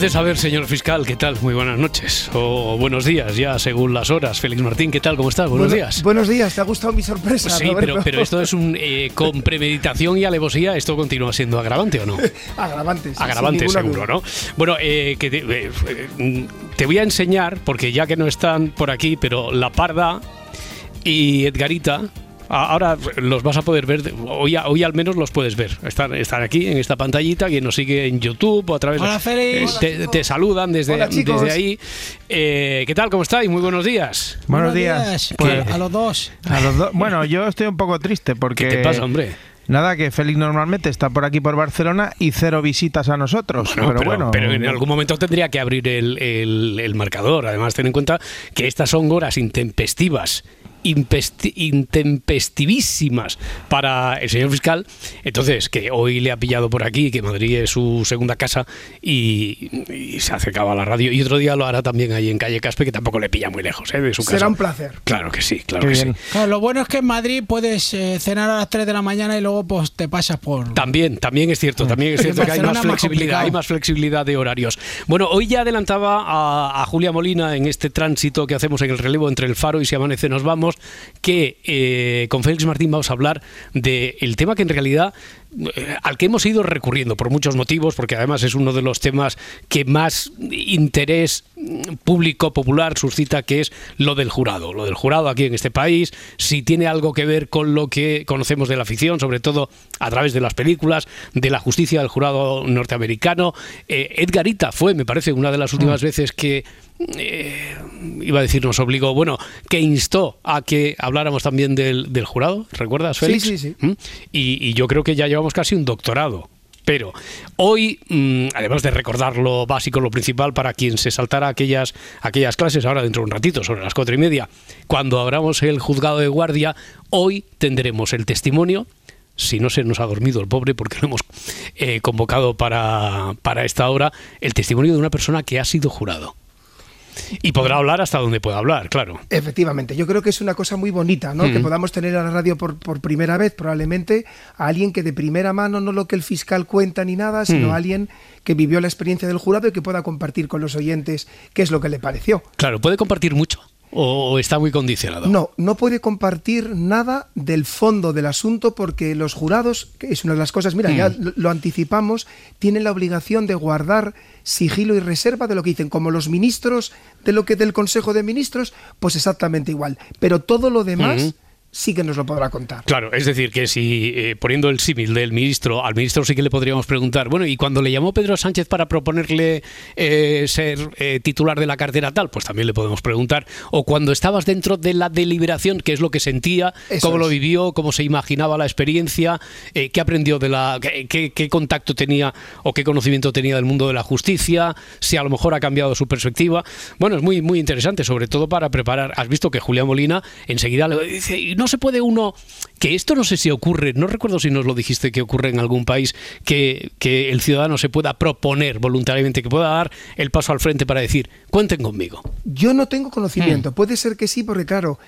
Entonces, a ver, señor fiscal, ¿qué tal? Muy buenas noches. O buenos días, ya según las horas. Félix Martín, ¿qué tal? ¿Cómo estás? Buenos Bueno- días. Buenos días, ¿te ha gustado mi sorpresa? Sí, pero, pero esto es un. eh, con premeditación y alevosía, ¿esto continúa siendo agravante o no? Agravante. sí, Agravante, seguro, duda. ¿no? Bueno, eh, que te, eh, eh, te voy a enseñar, porque ya que no están por aquí, pero La Parda y Edgarita. Ahora los vas a poder ver, hoy, a- hoy al menos los puedes ver. Están, están aquí en esta pantallita, quien nos sigue en YouTube o a través Hola, eh, te, te saludan desde, Hola, desde ahí. Eh, ¿Qué tal? ¿Cómo estáis? Muy buenos días. Buenos días. Pues- a los dos. A los dos. Bueno, yo estoy un poco triste porque. ¿Qué te pasa, hombre? Nada, que Félix normalmente está por aquí por Barcelona y cero visitas a nosotros. No, pero, bueno. pero en algún momento tendría que abrir el, el- el marcador. Además, ten en cuenta que estas son horas intempestivas. Intempestivísimas para el señor fiscal entonces que hoy le ha pillado por aquí que Madrid es su segunda casa y, y se acercaba a la radio y otro día lo hará también ahí en calle Caspe que tampoco le pilla muy lejos ¿eh? de su casa Será un placer. claro que sí claro Qué que bien. sí Claro, lo bueno es que en Madrid puedes eh, cenar a las 3 de la mañana y luego pues te pasas por... También, también es cierto, también es cierto que hay más más flexibilidad, complicado. hay más flexibilidad de horarios. Bueno, hoy ya adelantaba a, a Julia Molina en este tránsito que hacemos en el relevo entre el faro y si amanece nos vamos, que eh, con Félix Martín vamos a hablar del tema que en realidad al que hemos ido recurriendo por muchos motivos, porque además es uno de los temas que más interés mm, público popular suscita, que es lo del jurado. Lo del jurado aquí en este país, si tiene algo que ver con lo que conocemos de la ficción, sobre todo a través de las películas, de la justicia del jurado norteamericano. Eh, Edgarita fue, me parece, una de las últimas veces que eh, iba a decir, nos obligó, bueno, que instó a que habláramos también del, del jurado, ¿recuerdas, Sí, Félix? sí, sí. ¿Mm? Y, y yo creo que ya llevamos casi un doctorado. Pero hoy, mm, además de recordar lo básico, lo principal, para quien se saltara aquellas, aquellas clases, ahora dentro de un ratito, sobre las cuatro y media, cuando abramos el juzgado de guardia, hoy tendremos el testimonio si no se nos ha dormido el pobre, porque lo hemos eh, convocado para, para esta hora, el testimonio de una persona que ha sido jurado. Y podrá hablar hasta donde pueda hablar, claro. Efectivamente, yo creo que es una cosa muy bonita, ¿no? Que Mm. podamos tener a la radio por, por primera vez, probablemente, a alguien que de primera mano, no lo que el fiscal cuenta ni nada, sino Mm. alguien que vivió la experiencia del jurado y que pueda compartir con los oyentes qué es lo que le pareció. Claro, puede compartir mucho o está muy condicionado. No, no puede compartir nada del fondo del asunto porque los jurados, que es una de las cosas, mira, ya lo, lo anticipamos, tienen la obligación de guardar sigilo y reserva de lo que dicen, como los ministros de lo que del Consejo de Ministros, pues exactamente igual. Pero todo lo demás Ujú. Sí que nos lo podrá contar. Claro, es decir, que si eh, poniendo el símil del ministro, al ministro sí que le podríamos preguntar, bueno, y cuando le llamó Pedro Sánchez para proponerle eh, ser eh, titular de la cartera tal, pues también le podemos preguntar, o cuando estabas dentro de la deliberación, qué es lo que sentía, Eso cómo lo vivió, cómo se imaginaba la experiencia, qué aprendió de la, qué, qué- contacto tenía o qué conocimiento tenía del mundo de la justicia, si a lo mejor ha cambiado su perspectiva. Bueno, es muy, muy interesante, sobre todo para preparar. Has visto que Julián Molina enseguida le dice, "Y no se puede uno, que esto no sé si ocurre, no recuerdo si nos lo dijiste que ocurre en algún país, que, que el ciudadano se pueda proponer voluntariamente, que pueda dar el paso al frente para decir, cuenten conmigo. Yo no tengo Hmm. conocimiento, puede ser que sí, porque claro,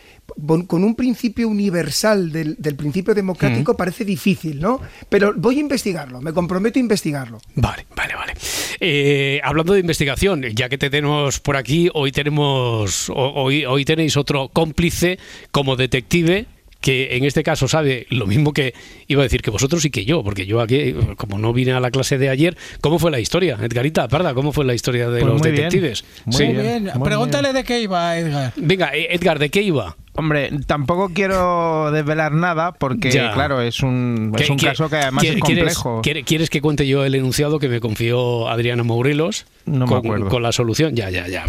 con un principio universal del, del principio Hmm. democrático parece difícil, ¿no? Pero voy a investigarlo, me comprometo a investigarlo. Vale, vale, vale. Eh, hablando de investigación, ya que te tenemos por aquí, hoy tenemos, ho- hoy, hoy tenéis otro cómplice como detective que en este caso sabe lo mismo que iba a decir que vosotros y que yo, porque yo aquí, como no vine a la clase de ayer, ¿cómo fue la historia? Edgarita, Parda, ¿cómo fue la historia de Pues los muy bien. detectives? Muy Sí. Muy bien, muy Pregúntale bien. de qué iba, Edgar. Venga, eh, Edgar, ¿de qué iba? Hombre, tampoco quiero desvelar nada porque, Ya. claro, es un, es ¿Qué- un caso que además es complejo. ¿quieres, quieres que cuente yo el enunciado que me confió Adriana Mourelos No me con, acuerdo. con la solución? Ya, ya, ya.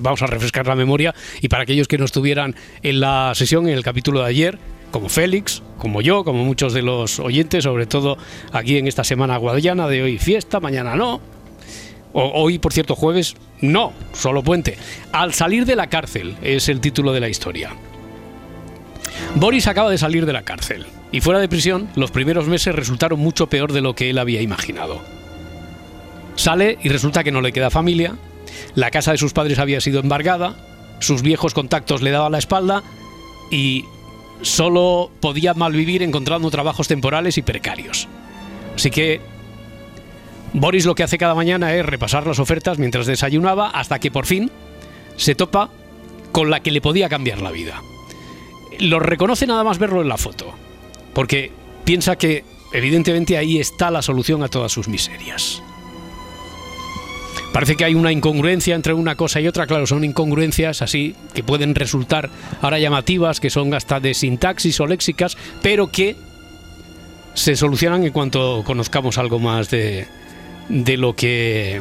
Vamos a refrescar la memoria. Y para aquellos que no estuvieran en la sesión, en el capítulo de ayer, como Félix, como yo, como muchos de los oyentes, sobre todo aquí en esta semana guadiana de hoy fiesta, mañana no. O- hoy, por cierto, jueves, no, solo puente. Al salir de la cárcel es el título de la historia. Boris acaba de salir de la cárcel y fuera de prisión los primeros meses resultaron mucho peor de lo que él había imaginado. Sale y resulta que no le queda familia, la casa de sus padres había sido embargada, sus viejos contactos le daban la espalda y solo podía malvivir encontrando trabajos temporales y precarios. Así que Boris lo que hace cada mañana es repasar las ofertas mientras desayunaba hasta que por fin se topa con la que le podía cambiar la vida lo reconoce nada más verlo en la foto, porque piensa que evidentemente ahí está la solución a todas sus miserias. Parece que hay una incongruencia entre una cosa y otra, claro, son incongruencias así que pueden resultar ahora llamativas, que son hasta de sintaxis o léxicas, pero que se solucionan en cuanto conozcamos algo más de, de lo que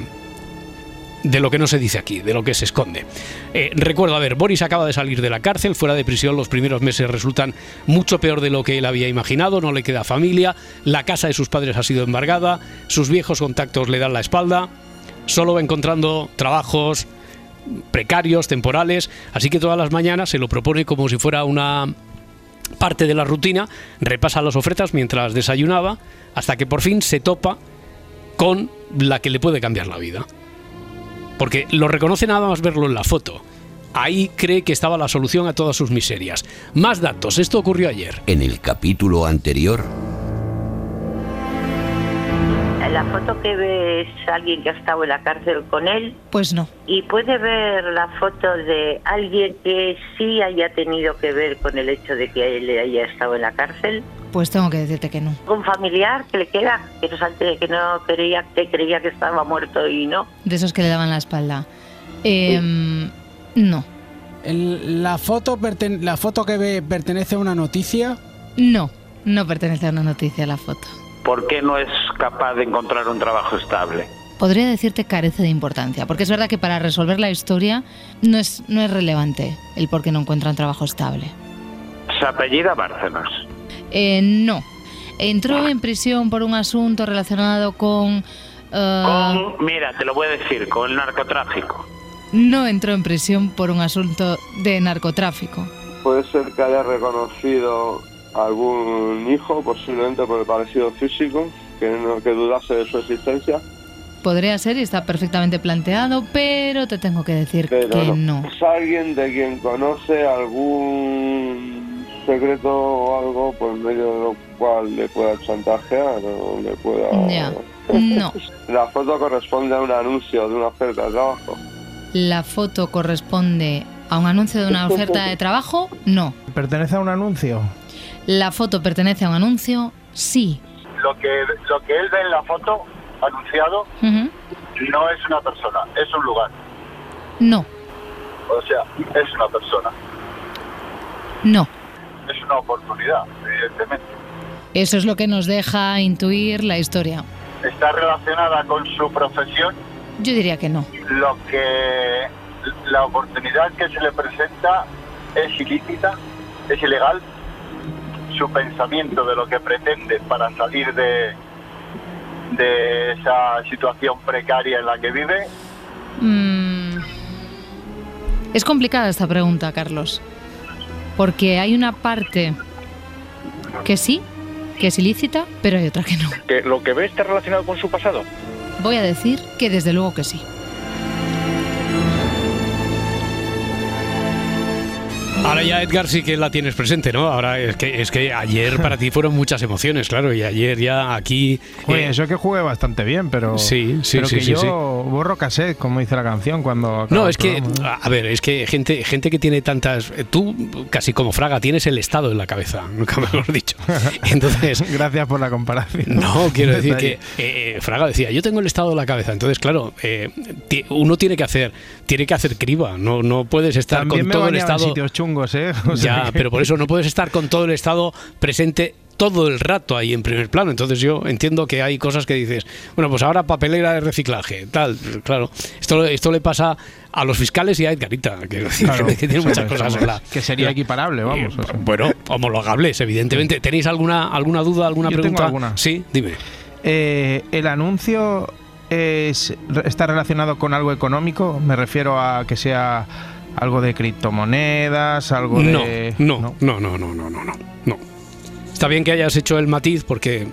de lo que no se dice aquí, de lo que se esconde. Eh, recuerdo, a ver, Boris acaba de salir de la cárcel, fuera de prisión los primeros meses resultan mucho peor de lo que él había imaginado, no le queda familia, la casa de sus padres ha sido embargada, sus viejos contactos le dan la espalda, solo va encontrando trabajos precarios, temporales, así que todas las mañanas se lo propone como si fuera una parte de la rutina, repasa las ofertas mientras desayunaba, hasta que por fin se topa con la que le puede cambiar la vida. Porque lo reconoce nada más verlo en la foto. Ahí cree que estaba la solución a todas sus miserias. Más datos, esto ocurrió ayer. En el capítulo anterior, La foto que ve es alguien que ha estado en la cárcel con él Pues no. y puede ver la foto de alguien que sí haya tenido que ver con el hecho de que él haya estado en la cárcel. Pues tengo que decirte que no. Un familiar que le queda, que no, que no creía, que creía que estaba muerto y no. De esos que le daban la espalda. Em, no. El- la, foto perten- la foto que ve pertenece a una noticia. No. No pertenece a una noticia la foto. ¿Por qué no es capaz de encontrar un trabajo estable? Podría decirte carece de importancia, porque es verdad que para resolver la historia no es, no es relevante el por qué no encuentra un trabajo estable. Se apellida Bárcenas. Eh, no. Entró en prisión por un asunto relacionado con... eh, Con, mira, te lo voy a decir, con el narcotráfico. No entró en prisión por un asunto de narcotráfico. Puede ser que haya reconocido algún hijo, posiblemente por el parecido físico, que, no, que dudase de su existencia. Podría ser y está perfectamente planteado, pero te tengo que decir Pero que no. no. Es alguien de quien conoce algún secreto o algo por medio de lo cual le pueda chantajear o le pueda... Ya. No. La foto corresponde a un anuncio de una oferta de trabajo. ¿La foto corresponde a un anuncio de una oferta de trabajo? No. ¿Pertenece a un anuncio? ¿La foto pertenece a un anuncio? Sí. Lo que, lo que él ve en la foto anunciado no es una persona, es un lugar. No. O sea, es una persona, No. es una oportunidad, evidentemente. Eso es lo que nos deja intuir la historia. Está relacionada con su profesión, Yo diría que no. lo que la oportunidad que se le presenta es ilícita, es ilegal. Su pensamiento de lo que pretende para salir de, de esa situación precaria en la que vive Mm. Es complicada esta pregunta, Carlos. Porque hay una parte que sí, que es ilícita, pero hay otra que no. ¿Que ¿Lo que ve está relacionado con su pasado? Voy a decir que desde luego que sí. Ahora ya Edgar sí que la tienes presente, ¿no? Ahora es que es que ayer para ti fueron muchas emociones, claro, y ayer ya aquí Oye, eh, eso que jugué bastante bien, pero. Sí, sí, pero sí, que sí, yo sí. borro cassette, como dice la canción, cuando. No, es que, a ver, es que gente, gente que tiene tantas. eh, Tú, casi como Fraga, tienes el Estado en la cabeza, nunca mejor dicho. Entonces. Gracias por la comparación. No, quiero decir que eh, Fraga decía, yo tengo el Estado en la cabeza. Entonces, claro, eh, uno tiene que hacer tiene que hacer criba. No, no puedes estar También con me todo el en Estado. sitios chungos chungos, ¿eh? O sea Ya, que- pero por eso no puedes estar con todo el Estado presente todo el rato ahí en primer plano. Entonces yo entiendo que hay cosas que dices, bueno, pues ahora papelera de reciclaje, tal, claro. Esto, esto le pasa a los fiscales y a Edgarita, que, Claro, que tiene muchas cosas la... Que sería equiparable, vamos. o sea. Bueno, homologables, evidentemente. ¿Tenéis alguna alguna duda, alguna Yo tengo pregunta? alguna. Sí, dime. Eh, ¿El anuncio es, está relacionado con algo económico? Me refiero a que sea algo de criptomonedas, algo No, de... no, no, no, no, no, no, no, no. Está bien que hayas hecho el matiz porque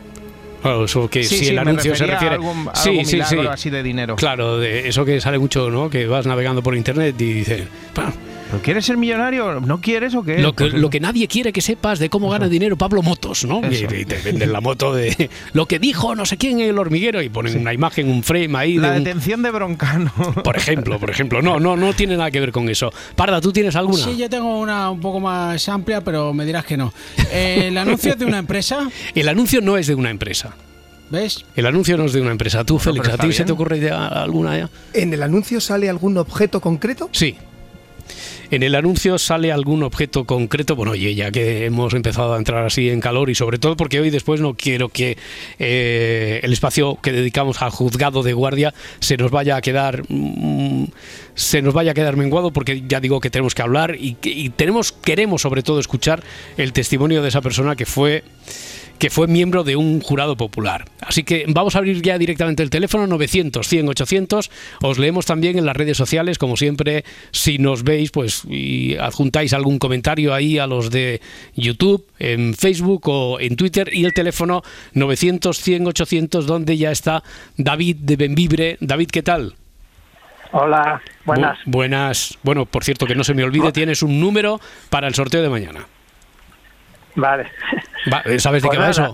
claro, eso que Sí, si sí, el anuncio se refería a refiere algún- sí, sí, sí. así de dinero. Claro, de eso que sale mucho, ¿no? Que vas navegando por internet y dices, "Pa, ¿Pero ¿Quieres ser millonario? ¿No quieres o qué? lo que, lo que nadie quiere que sepas de cómo gana dinero Pablo Motos, ¿no? Y, te venden la moto de lo que dijo no sé quién en el hormiguero y ponen una imagen, un frame ahí La de un- detención de Broncano. por ejemplo, por ejemplo. No, no, no tiene nada que ver con eso. Parda, ¿tú tienes alguna? Sí, yo tengo una un poco más amplia, pero me dirás que no. Eh, el anuncio es de una empresa, El anuncio no es de una empresa. ¿ves? El anuncio no es de una empresa. Tú, Félix, ¿a ti se te ocurre ya alguna ya? ¿En el anuncio sale algún objeto concreto? Sí. En el anuncio sale algún objeto concreto. Bueno, oye, ya que hemos empezado a entrar así en calor y sobre todo porque hoy después no quiero que eh, el espacio que dedicamos al juzgado de guardia se nos vaya a quedar mm, se nos vaya a quedar menguado porque ya digo que tenemos que hablar y, y tenemos queremos sobre todo escuchar el testimonio de esa persona que fue que fue miembro de un jurado popular. Así que vamos a abrir ya directamente el teléfono 900 100 800. Os leemos también en las redes sociales, como siempre, si nos veis, pues y adjuntáis algún comentario ahí a los de YouTube, en Facebook o en Twitter y el teléfono 900 100 800 donde ya está David de Benvibre. David, ¿qué tal? Hola, buenas. Bu- buenas. Bueno, por cierto, que no se me olvide, tienes un número para el sorteo de mañana. Vale. Va, ¿Sabes de Pues qué va eso?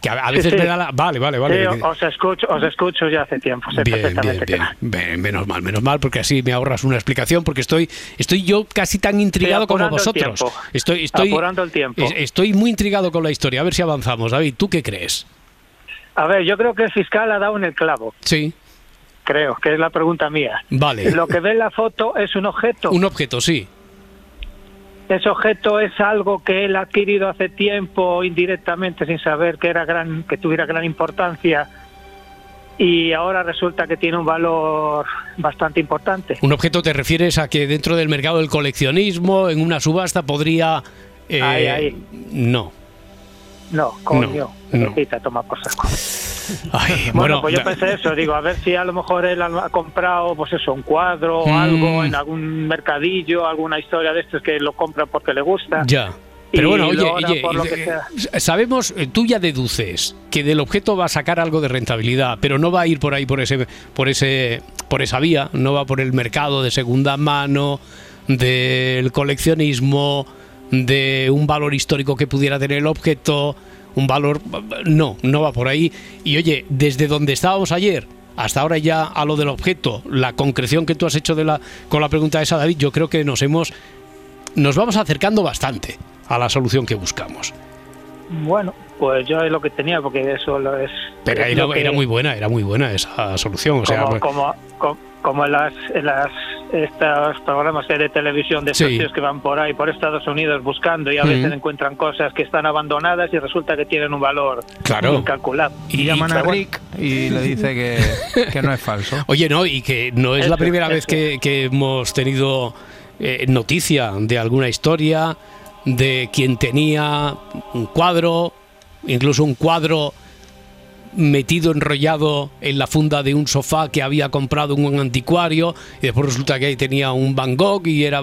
Que a, a veces Sí, sí. me da la... Vale, vale, vale. Sí, os escucho, os escucho ya hace tiempo, sé Bien, perfectamente bien, bien. Bien, Menos mal, menos mal, porque así me ahorras una explicación, porque estoy, estoy yo casi tan intrigado como el vosotros. Estoy, estoy, Apurando el tiempo. es- Estoy muy intrigado con la historia. A ver si avanzamos. David, ¿tú qué crees? A ver, yo creo que el fiscal ha dado en el clavo, Sí, creo, que es la pregunta mía. vale. Lo que ve en la foto es un objeto. Un objeto, sí. Ese objeto es algo que él ha adquirido hace tiempo indirectamente sin saber que era gran, que tuviera gran importancia y ahora resulta que tiene un valor bastante importante. Un objeto te refieres a que dentro del mercado del coleccionismo, en una subasta, podría... eh, Ahí, ahí. No. No, coño, No, no. necesita tomar cosas. Ay, Bueno, bueno, pues yo pensé eso, digo, a ver si a lo mejor él ha comprado, pues eso, un cuadro o Mm. algo en algún mercadillo, alguna historia de estos que lo compra porque le gusta. Ya. Pero bueno, oye, oye, por eh, sea. sabemos, eh, tú ya deduces que del objeto va a sacar algo de rentabilidad, pero no va a ir por ahí por ese, por ese, por esa vía, no va por el mercado de segunda mano, del coleccionismo, de un valor histórico que pudiera tener el objeto, un valor, no, no va por ahí. Y oye, desde donde estábamos ayer hasta ahora ya a lo del objeto, la concreción que tú has hecho de la, con la pregunta esa, David, yo creo que nos hemos, nos vamos acercando bastante a la solución que buscamos. Bueno, pues yo es lo que tenía, porque eso lo es. Pero es era, lo que- era muy buena, era muy buena esa solución. O sea, como, pues- como, como, como en las, en las estos programas de televisión de estos Sí. tíos que van por ahí, por Estados Unidos buscando y a Mm. veces encuentran cosas que están abandonadas y resulta que tienen un valor Claro. incalculable. Y llaman a Rick y le dice que, que no es falso. Oye, no, y que no es la Eso, primera vez que, que hemos tenido eh, noticia de alguna historia de quien tenía un cuadro, incluso un cuadro metido enrollado en la funda de un sofá que había comprado en un anticuario y después resulta que ahí tenía un Van Gogh y era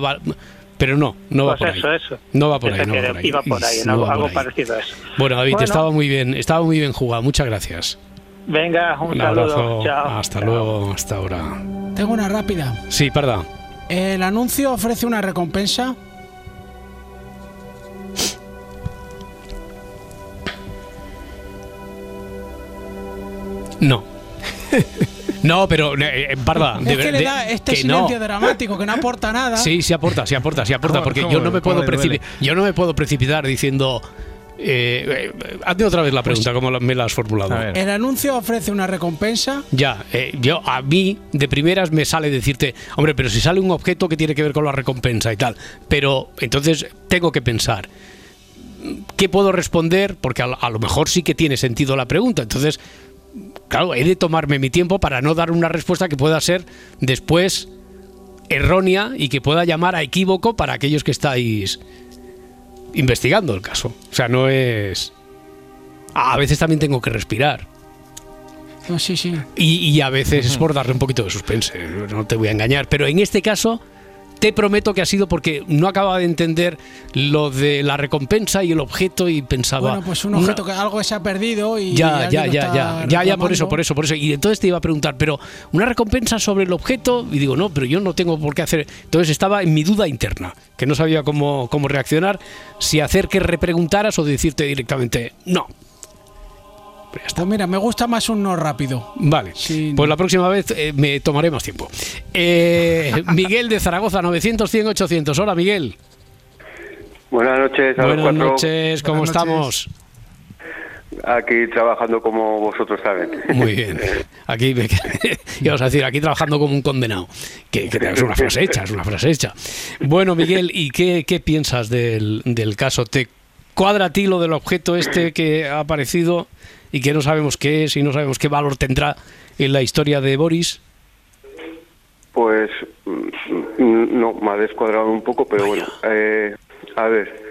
pero no no va pues por eso, ahí eso. no va por Eso ahí, no va por ahí. Iba por ahí, No algo, va por algo ahí. parecido a eso. bueno David Bueno. estaba muy bien estaba muy bien jugado muchas gracias Venga, un, un saludo. abrazo Chao. hasta Chao. luego hasta ahora Tengo una rápida. sí perdón El anuncio ofrece una recompensa. No. No, pero, eh, eh, Barba, de es que le da este que no. silencio dramático que no aporta nada. Sí, sí aporta, sí aporta, sí aporta, ¿Cómo- porque yo no me puedo yo no me puedo precipitar diciendo Eh, eh, hazme otra vez la pregunta, como la- me la has formulado. El anuncio ofrece una recompensa. Ya, eh, yo a mí de primeras me sale decirte, hombre, pero si sale un objeto que tiene que ver con la recompensa y tal, pero entonces tengo que pensar, ¿qué puedo responder? Porque a, lo- a lo mejor sí que tiene sentido la pregunta, entonces, claro, he de tomarme mi tiempo para no dar una respuesta que pueda ser después errónea y que pueda llamar a equívoco para aquellos que estáis investigando el caso. O sea, no es... A veces también tengo que respirar. No, sí, sí. Y, y a veces es por darle un poquito de suspense, no te voy a engañar. Pero en este caso, te prometo que ha sido porque no acababa de entender lo de la recompensa y el objeto y pensaba. Bueno, pues un "No, objeto que algo se ha perdido y. ya, ya, ya, ya, ya, ya, por eso, por eso, por eso. Y entonces te iba a preguntar, pero una recompensa sobre el objeto, y digo, no, pero yo no tengo por qué hacer. Entonces estaba en mi duda interna, que no sabía cómo, cómo reaccionar, si hacer que repreguntaras o decirte directamente, no. Pues mira, me gusta más un no rápido. Vale, pues la próxima vez eh, me tomaré más tiempo. Eh, Miguel de Zaragoza, 900, 100, 800. Hola, Miguel. Buenas noches a los Buenas cuatro. noches, ¿cómo estamos? Aquí trabajando como vosotros saben. Muy bien. Aquí me íbamos a decir, aquí trabajando como un condenado. Que, que es una frase hecha, es una frase hecha. Bueno, Miguel, ¿y qué, qué piensas del, del caso? ¿Te cuadra a ti lo del objeto este que ha aparecido y que no sabemos qué es y no sabemos qué valor tendrá en la historia de Boris? Pues mm, no, me ha descuadrado un poco, pero bueno. Eh, a ver,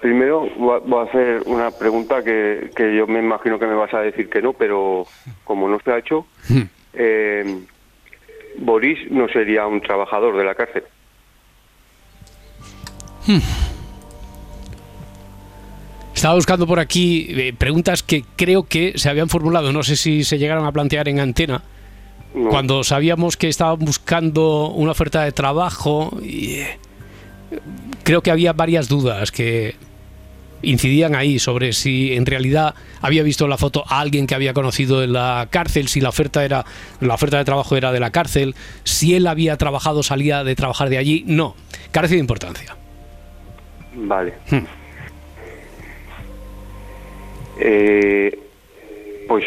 primero voy a- hacer una pregunta que, que yo me imagino que me vas a decir que no, pero como no se ha hecho, eh, Boris no sería un trabajador de la cárcel. Estaba buscando por aquí eh, preguntas que creo que se habían formulado, no sé si se llegaron a plantear en antena, cuando sabíamos que estaban buscando una oferta de trabajo. Y, eh, creo que había varias dudas que incidían ahí sobre si en realidad había visto en la foto a alguien que había conocido en la cárcel, si la oferta era la oferta de trabajo era de la cárcel, si él había trabajado, salía de trabajar de allí. No, carece de importancia. Vale. Eh, pues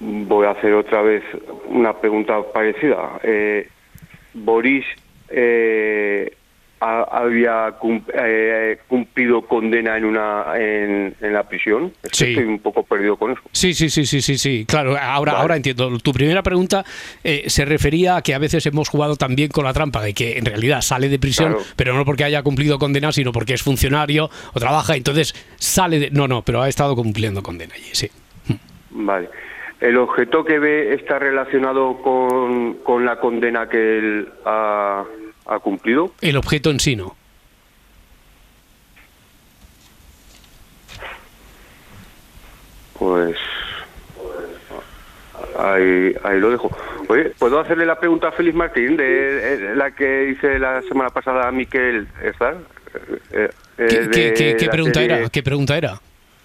voy a hacer otra vez una pregunta parecida. Eh, Boris eh, ha- había eh, cumplido condena en una en, en la prisión. Es que Sí. Estoy un poco perdido con eso. Sí, sí, sí, sí, sí, sí. Claro, ahora, ahora entiendo. Tu primera pregunta eh, se refería a que a veces hemos jugado también con la trampa de que en realidad sale de prisión, Claro. pero no porque haya cumplido condena, sino porque es funcionario o trabaja, entonces sale de... No, no, pero ha estado cumpliendo condena allí, sí. Vale. ¿El objeto que ve está relacionado con, con la condena que él ha, ha cumplido? El objeto en sí no. Pues ahí, ahí lo dejo. Oye, ¿puedo hacerle la pregunta a Félix Martín de, de la que hice la semana pasada a Miquel Estar? Eh, eh, ¿Qué, de qué- qué- qué la pregunta serie era? ¿Qué pregunta era?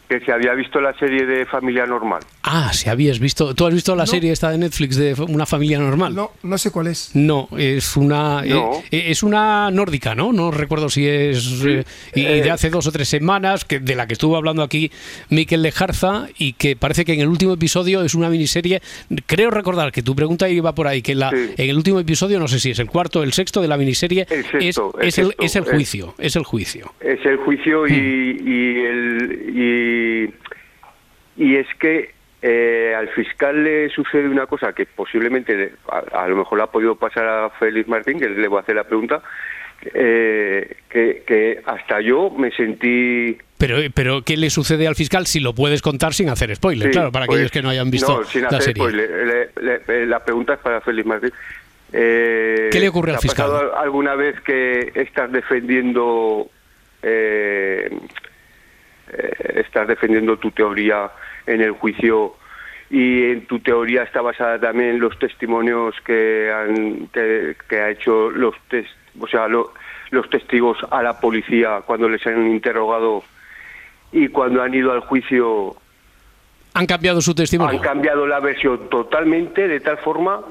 Que se había visto la serie de Familia Normal. Ah, si habías visto... ¿Tú has visto la serie esta de Netflix de Una familia normal? No, no sé cuál es. No, es una No. eh, es una nórdica, ¿no? No recuerdo si es eh, y Eh. de hace dos o tres semanas que de la que estuvo hablando aquí Miquel Lejarza y que parece que en el último episodio es una miniserie. Creo recordar que tu pregunta iba por ahí que la, en el último episodio no sé si es el cuarto o el sexto de la miniserie sexto, es, el es el, sexto, es el juicio, es el juicio. Es el juicio y, Hmm. y el y, y es que eh, al fiscal le sucede una cosa que posiblemente le- a, a lo mejor ha podido pasar a Félix Martín, que le voy a hacer la pregunta, eh, que, que hasta yo me sentí Pero, pero ¿qué le sucede al fiscal si lo puedes contar sin hacer spoiler? Sí, claro, para pues, aquellos que no hayan visto no, sin la hacer serie. spoiler. Le- le- le- la pregunta es para Félix Martín. Eh, ¿Qué le ocurre ¿te al ha fiscal? pasado alguna vez que estás defendiendo eh, estás defendiendo tu teoría en el juicio y en tu teoría está basada también en los testimonios que han que, que ha hecho los tes- o sea lo- los testigos a la policía cuando les han interrogado y cuando han ido al juicio Han cambiado su testimonio. han cambiado la versión totalmente de tal forma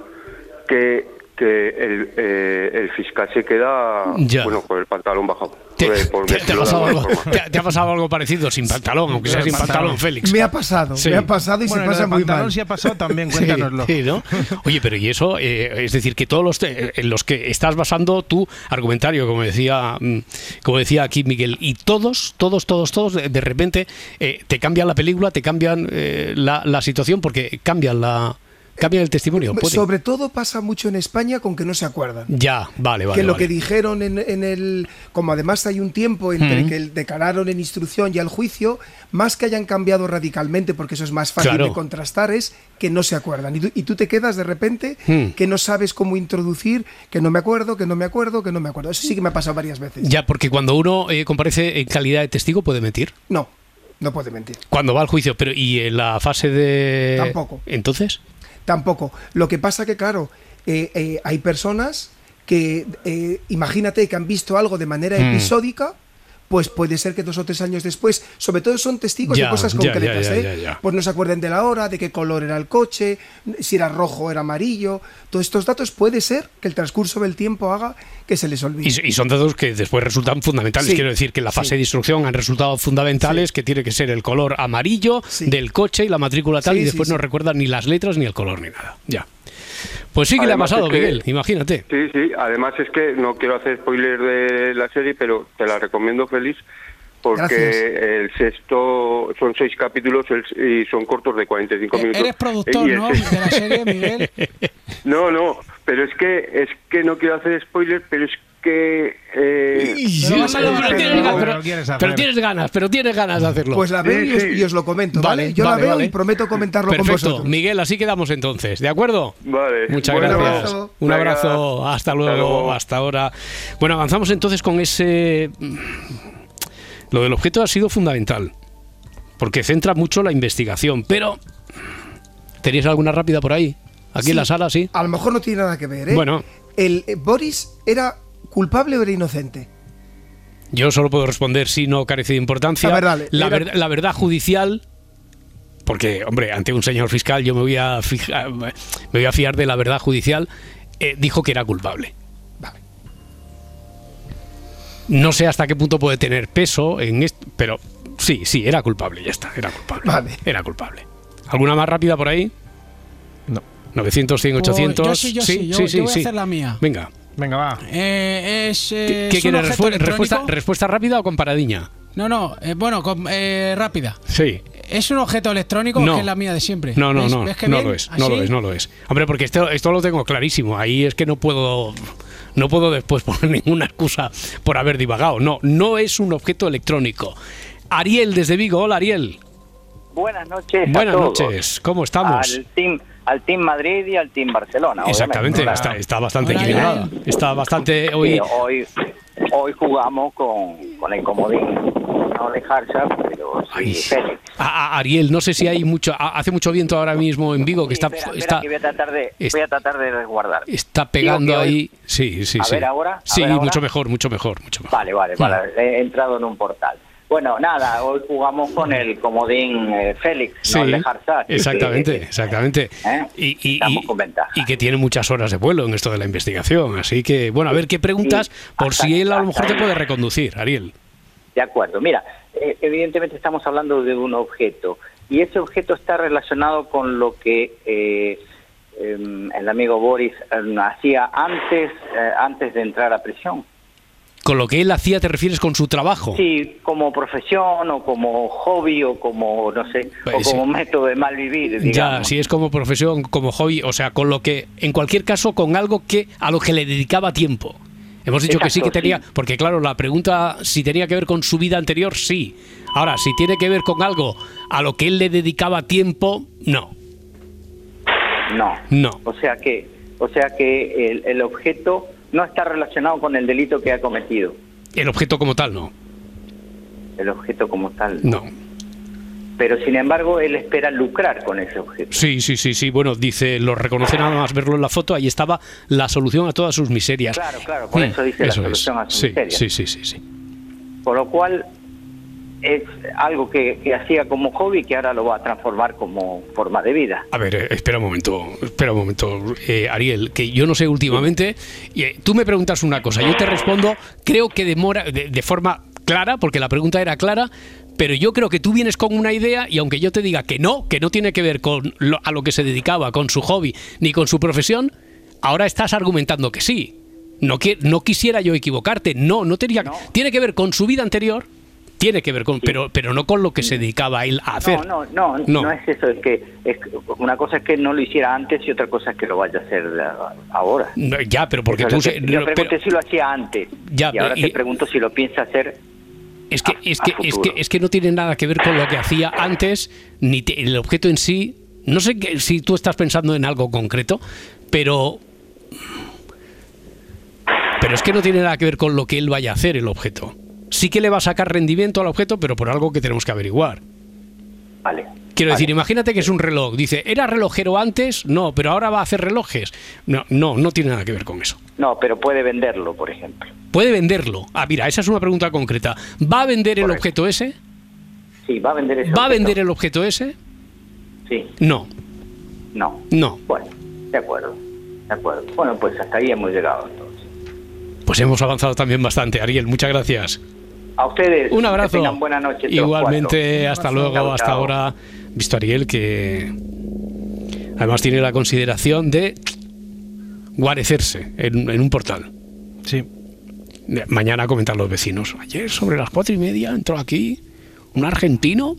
que que el, eh, el fiscal se queda Ya. bueno con el pantalón bajado. Te, Eh, por te- te ha pasado algo, forma. te ha- te ha pasado algo parecido, sin pantalón, aunque sea sin pantalón, Félix. Me ha pasado, Sí. me ha pasado y Bueno, se pasa muy pantalón mal. sí ha pasado también, cuéntanoslo. sí, ¿no? Oye, pero y eso, eh, es decir, que todos los te- en los que estás basando tu argumentario, como decía, mm, como decía aquí Miguel, y todos, todos, todos, todos, de, de repente eh, te cambian la película, te cambian eh, la, la situación porque cambian la cambian el testimonio. Sobre todo pasa mucho en España con que no se acuerdan. Ya, vale, vale. que lo vale. que dijeron en, en el. Como además hay un tiempo entre Mm. que declararon en instrucción y al juicio, más que hayan cambiado radicalmente, porque eso es más fácil Claro. de contrastar, es que no se acuerdan. Y tú, y tú te quedas de repente Mm. que no sabes cómo introducir, que no me acuerdo, que no me acuerdo, que no me acuerdo. Eso sí que me ha pasado varias veces. Ya, porque cuando uno eh, comparece en calidad de testigo puede mentir. No, no puede mentir. Cuando va al juicio, pero ¿y en la fase de...? Tampoco. Entonces, Tampoco. Lo que pasa que, claro, eh, eh, hay personas que, eh, imagínate, que han visto algo de manera Mm. episódica, pues puede ser que dos o tres años después, sobre todo son testigos Ya, de cosas concretas, ya, ya, ¿eh? Pues no se acuerden de la hora, de qué color era el coche, si era rojo o era amarillo. Todos estos datos puede ser que el transcurso del tiempo haga que se les olvide. y, y son datos que después resultan fundamentales. Sí, Quiero decir que en la fase sí. de instrucción han resultado fundamentales, que tiene que ser el color amarillo del coche y la matrícula tal, y después no recuerdan ni las letras ni el color ni nada. Ya. Pues sí que le ha Además pasado, es que- Miguel, imagínate. Sí, sí, además es que no quiero hacer spoiler de la serie, pero te la recomiendo feliz porque Gracias. el sexto son seis capítulos y son cortos de 45 Eh, minutos. Eres productor, ¿no? sexto- De la serie, Miguel. No, no, pero es que es que no quiero hacer spoiler, pero es que eh, Pero, tienes ganas, pero- pero tienes ganas, pero tienes ganas de hacerlo. Pues la veo y, os, y os lo comento, ¿vale? Yo la veo vale. y prometo comentarlo con Perfecto, vosotros. Miguel, así quedamos entonces, ¿de acuerdo? Vale. Muchas Buen gracias. abrazo. Un Venga. abrazo, hasta luego, luego. hasta ahora. Bueno, avanzamos entonces con ese... Lo del objeto ha sido fundamental, porque centra mucho la investigación, pero... ¿Teníais alguna rápida por ahí? Aquí en la sala, sí. A lo mejor no tiene nada que ver, ¿eh? Bueno. El, eh, ¿Boris era culpable o era inocente? Yo solo puedo responder si no carece de importancia. A ver, dale. la, Era- ver- la verdad judicial, porque, hombre, ante un señor fiscal yo me voy a, fija- me voy a fiar de la verdad judicial, eh, dijo que era culpable. No sé hasta qué punto puede tener peso en esto, pero sí, sí, era culpable, ya está, era culpable. Vale. Era culpable. ¿Alguna más rápida por ahí? No. 900, 100, Oh, 800. yo sí, yo sí, yo- yo voy a hacer la mía. Venga. Venga, va. Eh, es, eh, ¿Qué quieres? respu- respuesta, ¿Respuesta rápida o con paradiña? No, no, eh, bueno, con- eh, rápida. Sí. ¿Es un objeto electrónico No. o que es la mía de siempre? No, no, ¿Ves- no, ves no bien? lo es, no ¿Así? lo es, no lo es. Hombre, porque esto, esto lo tengo clarísimo. Ahí es que no puedo, no puedo después poner ninguna excusa por haber divagado. No, no es un objeto electrónico. Ariel desde Vigo, hola Ariel. Buenas noches. a Buenas todos. noches, ¿cómo estamos? Al team, al team Madrid y al team Barcelona. Exactamente, está, está bastante Hola, equilibrada. Está bastante hoy. Sí, hoy, hoy jugamos con, con el comodín, no de pero sí Félix. A- a- Ariel, no sé si hay mucho, ha- hace mucho viento ahora mismo en Vigo que está, Espera, espera, está, que voy a tratar de, es- voy a tratar de resguardar. está pegando hoy- ahí. Sí, sí, A sí. ver ahora, a sí, ver ahora. mucho mejor, mucho mejor, mucho mejor. Vale, vale, Hmm. vale. He entrado en un portal. Bueno, nada, hoy jugamos con el comodín eh, Félix, Sí, no el de Harshad. exactamente, que- exactamente. ¿eh? Y, y- Estamos y- con ventaja. y que tiene muchas horas de vuelo en esto de la investigación. Así que, bueno, a ver qué preguntas, Sí, por hasta- si él a lo mejor te puede reconducir, Ariel. De acuerdo. Mira, eh, evidentemente estamos hablando de un objeto y ese objeto está relacionado con lo que eh, em, el amigo Boris em, hacía antes, eh, antes de entrar a prisión. Con lo que él hacía, ¿te refieres con su trabajo? Sí, como profesión o como hobby o como, no sé, o Pues sí. como método de mal vivir, Ya, si es como profesión, como hobby, o sea, con lo que, en cualquier caso, con algo que a lo que le dedicaba tiempo. Hemos dicho que sí que tenía, sí. porque claro, la pregunta si tenía que ver con su vida anterior, sí. Ahora, si tiene que ver con algo a lo que él le dedicaba tiempo, no. No. No. O sea que, o sea que el, el objeto no está relacionado con el delito que ha cometido. El objeto como tal, no. El objeto como tal. No. Pero sin embargo, él espera lucrar con ese objeto. Sí, sí, sí, sí. Bueno, dice, lo reconoce nada más verlo en la foto, ahí estaba la solución a todas sus miserias. Claro, claro, por Mm, eso dice la es. solución a sus sí, miserias. Sí, sí, sí, sí. Por lo cual, es algo que, que hacía como hobby que ahora lo va a transformar como forma de vida. A ver, eh, espera un momento, espera un momento, eh, Ariel, que yo no sé últimamente, y, eh, tú me preguntas una cosa, yo te respondo, creo que demora, de, de forma clara, porque la pregunta era clara, pero yo creo que tú vienes con una idea y aunque yo te diga que no, que no tiene que ver con lo- a lo que se dedicaba, con su hobby, ni con su profesión, ahora estás argumentando que sí. No, qui- no quisiera yo equivocarte, no, no tenía, tiene que ver con su vida anterior, tiene que ver con, pero, pero no con lo que se dedicaba él a hacer. No, no, no, No. no, es eso, es que es una cosa es que no lo hiciera antes y otra cosa es que lo vaya a hacer eh, ahora. No, ya, pero porque Eso tú... que- yo pero- pregunté si lo hacía antes Ya, y ahora pero- te pregunto si lo piensa hacer Es que, es, que, es, que, es que no tiene nada que ver con lo que hacía antes, ni te- el objeto en sí. No sé que- si tú estás pensando en algo concreto, pero. Pero es que no tiene nada que ver con lo que él vaya a hacer el objeto. Sí que le va a sacar rendimiento al objeto, pero por algo que tenemos que averiguar. Vale. Quiero decir, imagínate que es un reloj. Dice, ¿era relojero antes? No, pero ahora va a hacer relojes. No, no, no tiene nada que ver con eso. No, pero puede venderlo, por ejemplo. ¿Puede venderlo? Ah, mira, esa es una pregunta concreta. ¿Va a vender el objeto ese? Sí, va a vender eso. ¿Va a vender el objeto ese? Sí, No, no. no. Bueno, de acuerdo. De acuerdo. Bueno, pues hasta ahí hemos llegado entonces. Pues hemos avanzado también bastante, Ariel. Muchas gracias. A ustedes. Un abrazo. Que tengan buena noche. todos Igualmente, cuatro. hasta luego, hasta Chao. ahora. Visto Ariel que además tiene la consideración de guarecerse en, en un portal. Sí. Mañana comentan los vecinos. Ayer sobre las cuatro y media entró aquí un argentino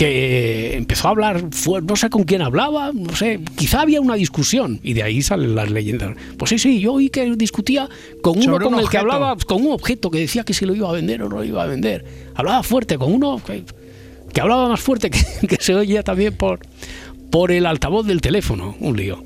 que empezó a hablar, fue- no sé con quién hablaba, no sé, quizá había una discusión y de ahí salen las leyendas. Pues sí, sí, yo oí que discutía con uno Sobre con un el que hablaba, con un objeto que decía que si lo iba a vender o no lo iba a vender. Hablaba fuerte con uno que, que hablaba más fuerte que, que se oía también por, por el altavoz del teléfono. Un lío.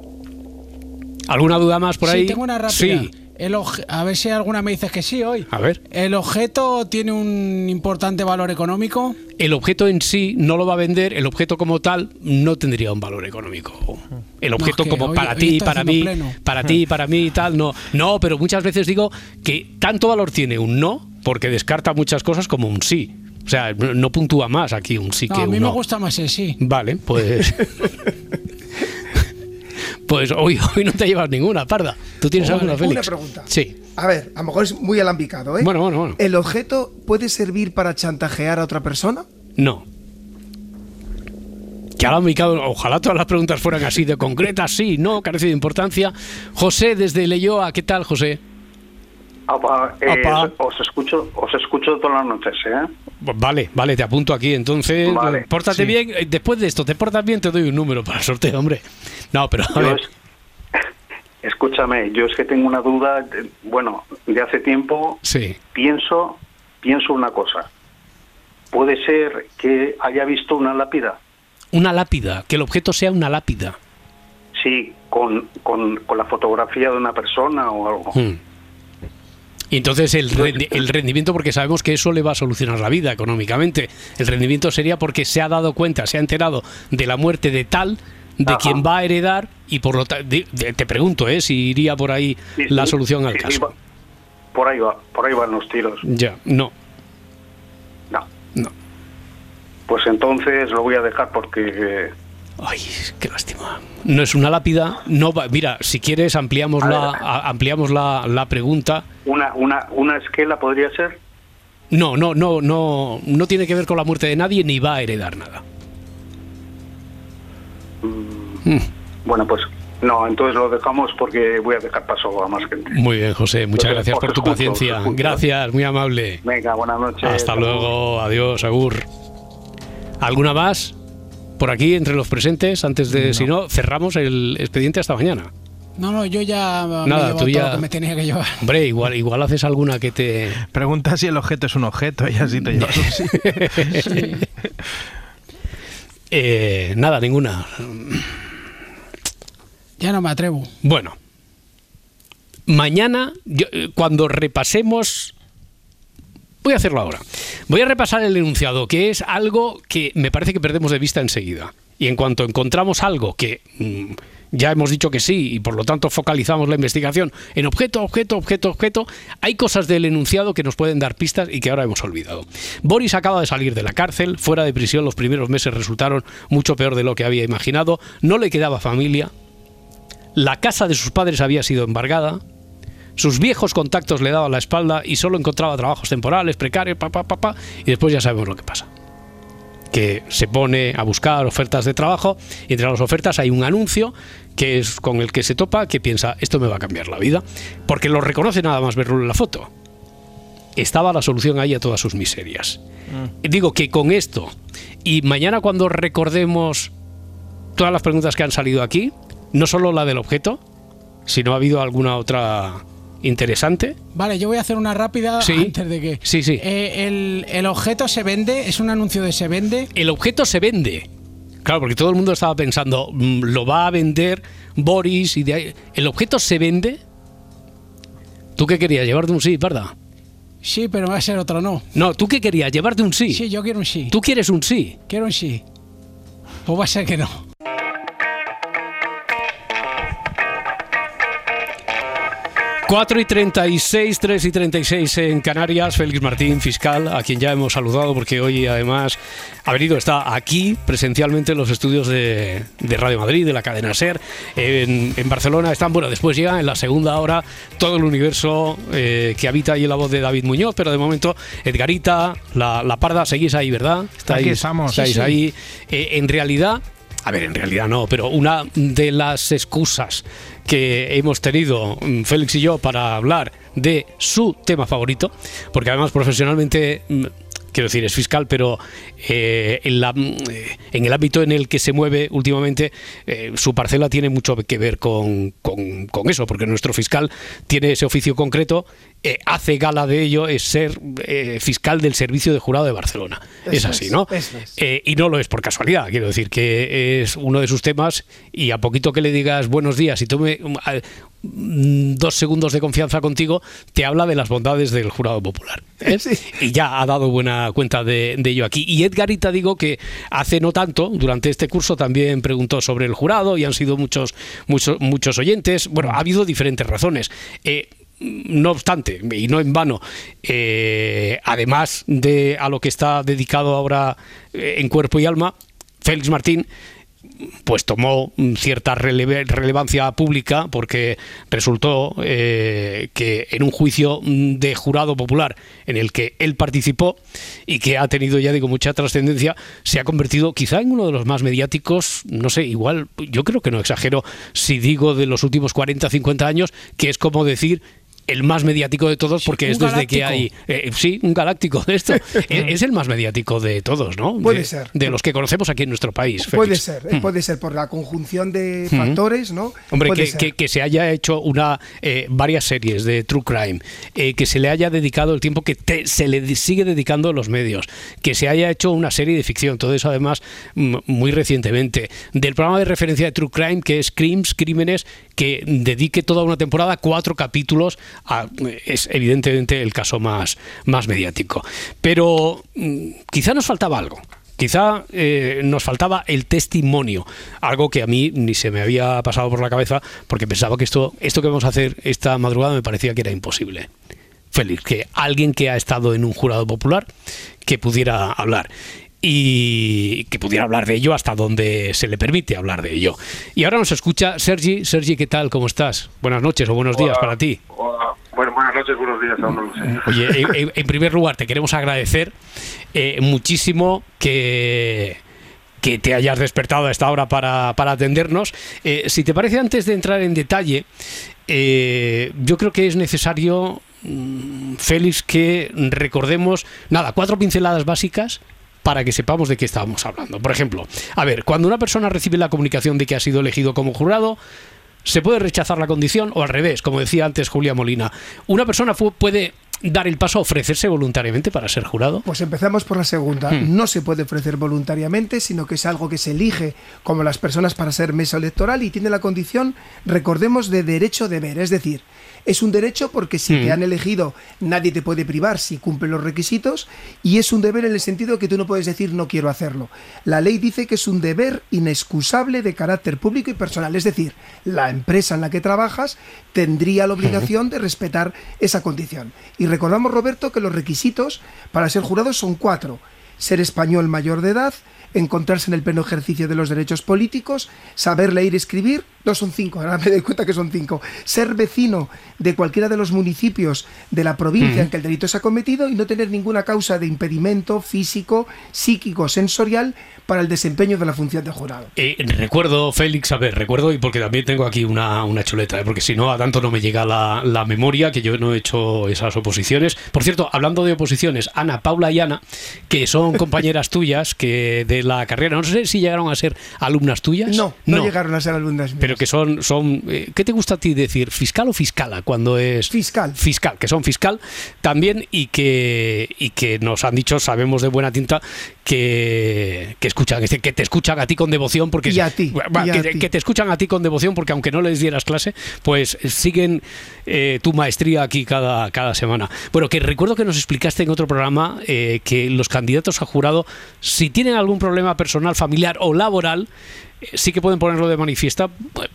¿Alguna duda más por ahí? Sí, tengo una rápida. Sí, El a ver si alguna me dices que sí hoy. a ver. ¿El objeto tiene un importante valor económico? el objeto en sí no lo va a vender, el objeto como tal no tendría un valor económico. El objeto que como hoy- para ti, para mí, pleno. para ti, para mí y tal, no. No, pero muchas veces digo que tanto valor tiene un no porque descarta muchas cosas como un sí. O sea, no, no puntúa más aquí un sí No, que a mí un me no. gusta más el sí. Vale, pues. pues hoy, hoy no te llevas ninguna, parda. ¿Tú tienes Vale, alguna, Félix? una pregunta. Sí. A ver, a lo mejor es muy alambicado, ¿eh? Bueno, bueno, bueno. ¿El objeto puede servir para chantajear a otra persona? No. Que ahora me cago- ojalá todas las preguntas fueran así de concretas, sí, no, carece de importancia. José, desde Leyoa, ¿qué tal, José? Apa, eh, Apa. Os escucho, os escucho todas las noches, ¿eh? Vale, vale, te apunto aquí. Entonces, Vale, pórtate sí. bien. Eh, Después de esto, te portas bien, te doy un número para el sorteo, hombre. No, pero a ver. es- escúchame, yo es que tengo una duda, de- bueno, de hace tiempo Sí. pienso, pienso una cosa. Puede ser que haya visto una lápida, Una lápida, que el objeto sea una lápida. sí, con, con, con la fotografía de una persona o algo. Hmm. Y entonces el, rendi- el rendimiento, porque sabemos que eso le va a solucionar la vida económicamente, el rendimiento sería porque se ha dado cuenta, se ha enterado de la muerte de tal, de Ajá. quien va a heredar, y por lo tanto, te pregunto, ¿eh? si iría por ahí Sí, la sí, solución al sí, caso. por ahí va, por ahí van los tiros. Ya, no. No. No. Pues entonces lo voy a dejar porque eh, Ay, qué lástima. No es una lápida. No va- mira, si quieres ampliamos A la ver. a- ampliamos la, la pregunta. una, una, una esquela podría ser. No, no, no, no, no tiene que ver con la muerte de nadie ni va a heredar nada. Mm. Bueno, pues no, entonces lo dejamos porque voy a dejar paso a más gente. Muy bien, José. Muchas Pues, gracias por tu escucho, os paciencia. Gracias, muy amable. Venga, buenas noches. Hasta luego. Adiós, Agur. ¿Alguna más? Por aquí, entre los presentes, antes de, si no, cerramos el expediente hasta mañana. No, no, yo ya me he Nada, llevado tú todo ya- lo que me tenía que llevar. Hombre, igual, igual haces alguna que te... Pregunta si el objeto es un objeto y así te llevas un sí. Eh, nada, ninguna. Ya no me atrevo. Bueno, mañana, yo, eh, cuando repasemos... Voy a hacerlo ahora. Voy a repasar el enunciado, que es algo que me parece que perdemos de vista enseguida. Y en cuanto encontramos algo que mm, ya hemos dicho que sí y por lo tanto focalizamos la investigación en objeto, objeto, objeto, objeto, hay cosas del enunciado que nos pueden dar pistas y que ahora hemos olvidado. Boris acaba de salir de la cárcel, fuera de prisión los primeros meses resultaron mucho peor de lo que había imaginado, no le quedaba familia, la casa de sus padres había sido embargada, sus viejos contactos le daban la espalda y solo encontraba trabajos temporales, precarios, pa, pa, pa, pa, y después ya sabemos lo que pasa. Que se pone a buscar ofertas de trabajo y entre las ofertas hay un anuncio que es con el que se topa que piensa esto me va a cambiar la vida porque lo reconoce nada más verlo en la foto. Estaba la solución ahí a todas sus miserias. Digo que con esto y mañana cuando recordemos todas las preguntas que han salido aquí no solo la del objeto si no ha habido alguna otra interesante Vale, yo voy a hacer una rápida Sí. antes de que. Sí, sí. Eh, el, el objeto se vende, es un anuncio de se vende. el objeto se vende. Claro, porque todo el mundo estaba pensando, mm, lo va a vender Boris y de ahí. ¿El objeto se vende? ¿Tú qué querías? ¿Llevarte un sí, parda? Sí, pero va a ser otro no. No, ¿tú qué querías? ¿Llevarte un sí? Sí, yo quiero un sí. ¿Tú quieres un sí? Quiero un sí. Pues va a ser que no. 4 y 36, 3 y 36 en Canarias. Félix Martín, fiscal, a quien ya hemos saludado porque hoy además ha venido, está aquí presencialmente en los estudios de, de Radio Madrid, de la cadena SER. En, en Barcelona están, bueno, después llega en la segunda hora todo el universo eh, que habita ahí en la voz de David Muñoz, pero de momento Edgarita, la, la Parda, seguís ahí, ¿verdad? Aquí estamos. Estáis Sí, sí. ahí. Eh, en realidad, a ver, en realidad no, pero una de las excusas que hemos tenido mm, Félix y yo para hablar de su tema favorito, porque además profesionalmente, mm, quiero decir, es fiscal, pero eh, en, la, eh, en el ámbito en el que se mueve últimamente, eh, su parcela tiene mucho que ver con, con- con eso, porque nuestro fiscal tiene ese oficio concreto, eh, hace gala de ello, es ser fiscal del Servicio de Jurado de Barcelona. es así, ¿no? es. Y no lo es por casualidad, quiero decir que es uno de sus temas y a poquito que le digas buenos días y tome dos segundos de confianza contigo, te habla de las bondades del jurado popular. ¿eh? Y ya ha dado buena cuenta de, de ello aquí. Y Edgarita digo que hace no tanto, durante este curso también preguntó sobre el jurado y han sido muchos, muchos, muchos oyentes. Bueno, ha habido diferentes razones. Eh, no obstante, y no en vano, eh, además de a lo que está dedicado ahora en cuerpo y alma, Félix Martín pues tomó cierta relevancia pública porque resultó eh, que en un juicio de jurado popular en el que él participó y que ha tenido ya digo mucha trascendencia se ha convertido quizá en uno de los más mediáticos no sé igual yo creo que no exagero si digo de los últimos 40 50 años que es como decir el más mediático de todos porque es desde que hay eh, sí un galáctico de esto es, es el más mediático de todos no Puede de, ser. de los que conocemos aquí en nuestro país Puede Félix. ser, eh, Hmm. puede ser por la conjunción de factores, ¿no? Hombre, que, ser. que- que se haya hecho una eh, varias series de True Crime, eh, que se le haya dedicado el tiempo que te- se le sigue dedicando a los medios, que se haya hecho una serie de ficción, todo eso además mm, muy recientemente, del programa de referencia de True Crime que es Crimes, Crímenes, que dedique toda una temporada, cuatro capítulos, es evidentemente el caso más, más mediático. Pero mm, quizá nos faltaba algo. Quizá eh, nos faltaba el testimonio, algo que a mí ni se me había pasado por la cabeza porque pensaba que esto, esto que vamos a hacer esta madrugada me parecía que era imposible. Félix, que alguien que ha estado en un jurado popular que pudiera hablar y que pudiera hablar de ello hasta donde se le permite hablar de ello. Y ahora nos escucha Sergi. Sergi, ¿qué tal? ¿Cómo estás? Buenas noches o buenos días para ti. Hola. Bueno, buenas noches, buenos días, aún no lo sé. Oye, en, en- en primer lugar, te queremos agradecer eh, muchísimo que, que te hayas despertado a esta hora para, para atendernos. Eh, si te parece, antes de entrar en detalle, eh, yo creo que es necesario, mm, Félix, que recordemos, nada, cuatro pinceladas básicas para que sepamos de qué estábamos hablando. Por ejemplo, a ver, cuando una persona recibe la comunicación de que ha sido elegido como jurado, ¿Se puede rechazar la condición o al revés, como decía antes Julia Molina? ¿Una persona puede dar el paso a ofrecerse voluntariamente para ser jurado? Pues empezamos por la segunda. Hmm. No se puede ofrecer voluntariamente, sino que es algo que se elige como las personas para ser mesa electoral y tiene la condición, recordemos, de derecho-deber. Es decir, Es un derecho porque si te Mm. han elegido nadie te puede privar si cumple los requisitos y es un deber en el sentido que tú no puedes decir no quiero hacerlo. La ley dice que es un deber inexcusable de carácter público y personal, es decir, la empresa en la que trabajas tendría la obligación de respetar esa condición. Y recordamos, Roberto, que los requisitos para ser jurados son cuatro. Ser español mayor de edad, encontrarse en el pleno ejercicio de los derechos políticos, saber leer y escribir, no son cinco, ahora me doy cuenta que son cinco, ser vecino de cualquiera de los municipios de la provincia en que el delito se ha cometido y no tener ninguna causa de impedimento físico, psíquico, sensorial para el desempeño de la función de jurado. Eh, recuerdo, Félix, a ver, recuerdo, y porque también tengo aquí una, una chuleta, ¿eh? porque si no, a tanto no me llega la, la memoria, que yo no he hecho esas oposiciones. Por cierto, hablando de oposiciones, Ana, Paula y Ana, que son compañeras tuyas que de la carrera, no sé si llegaron a ser alumnas tuyas. No, no, llegaron a ser alumnas mías. Pero que son, son eh, ¿qué te gusta a ti decir? ¿Fiscal o fiscala cuando es...? Fiscal. Fiscal, que son fiscal también y que, y que nos han dicho, sabemos de buena tinta, que, que escuchan, que te escuchan a ti con devoción porque... Y a ti, Va, y a que, ti. que te escuchan a ti con devoción porque aunque no les dieras clase, pues siguen eh, tu maestría aquí cada, cada semana. Bueno, que recuerdo que nos explicaste en otro programa eh, que los candidatos a jurado, si tienen algún problema personal, familiar o laboral, sí que pueden ponerlo de manifiesta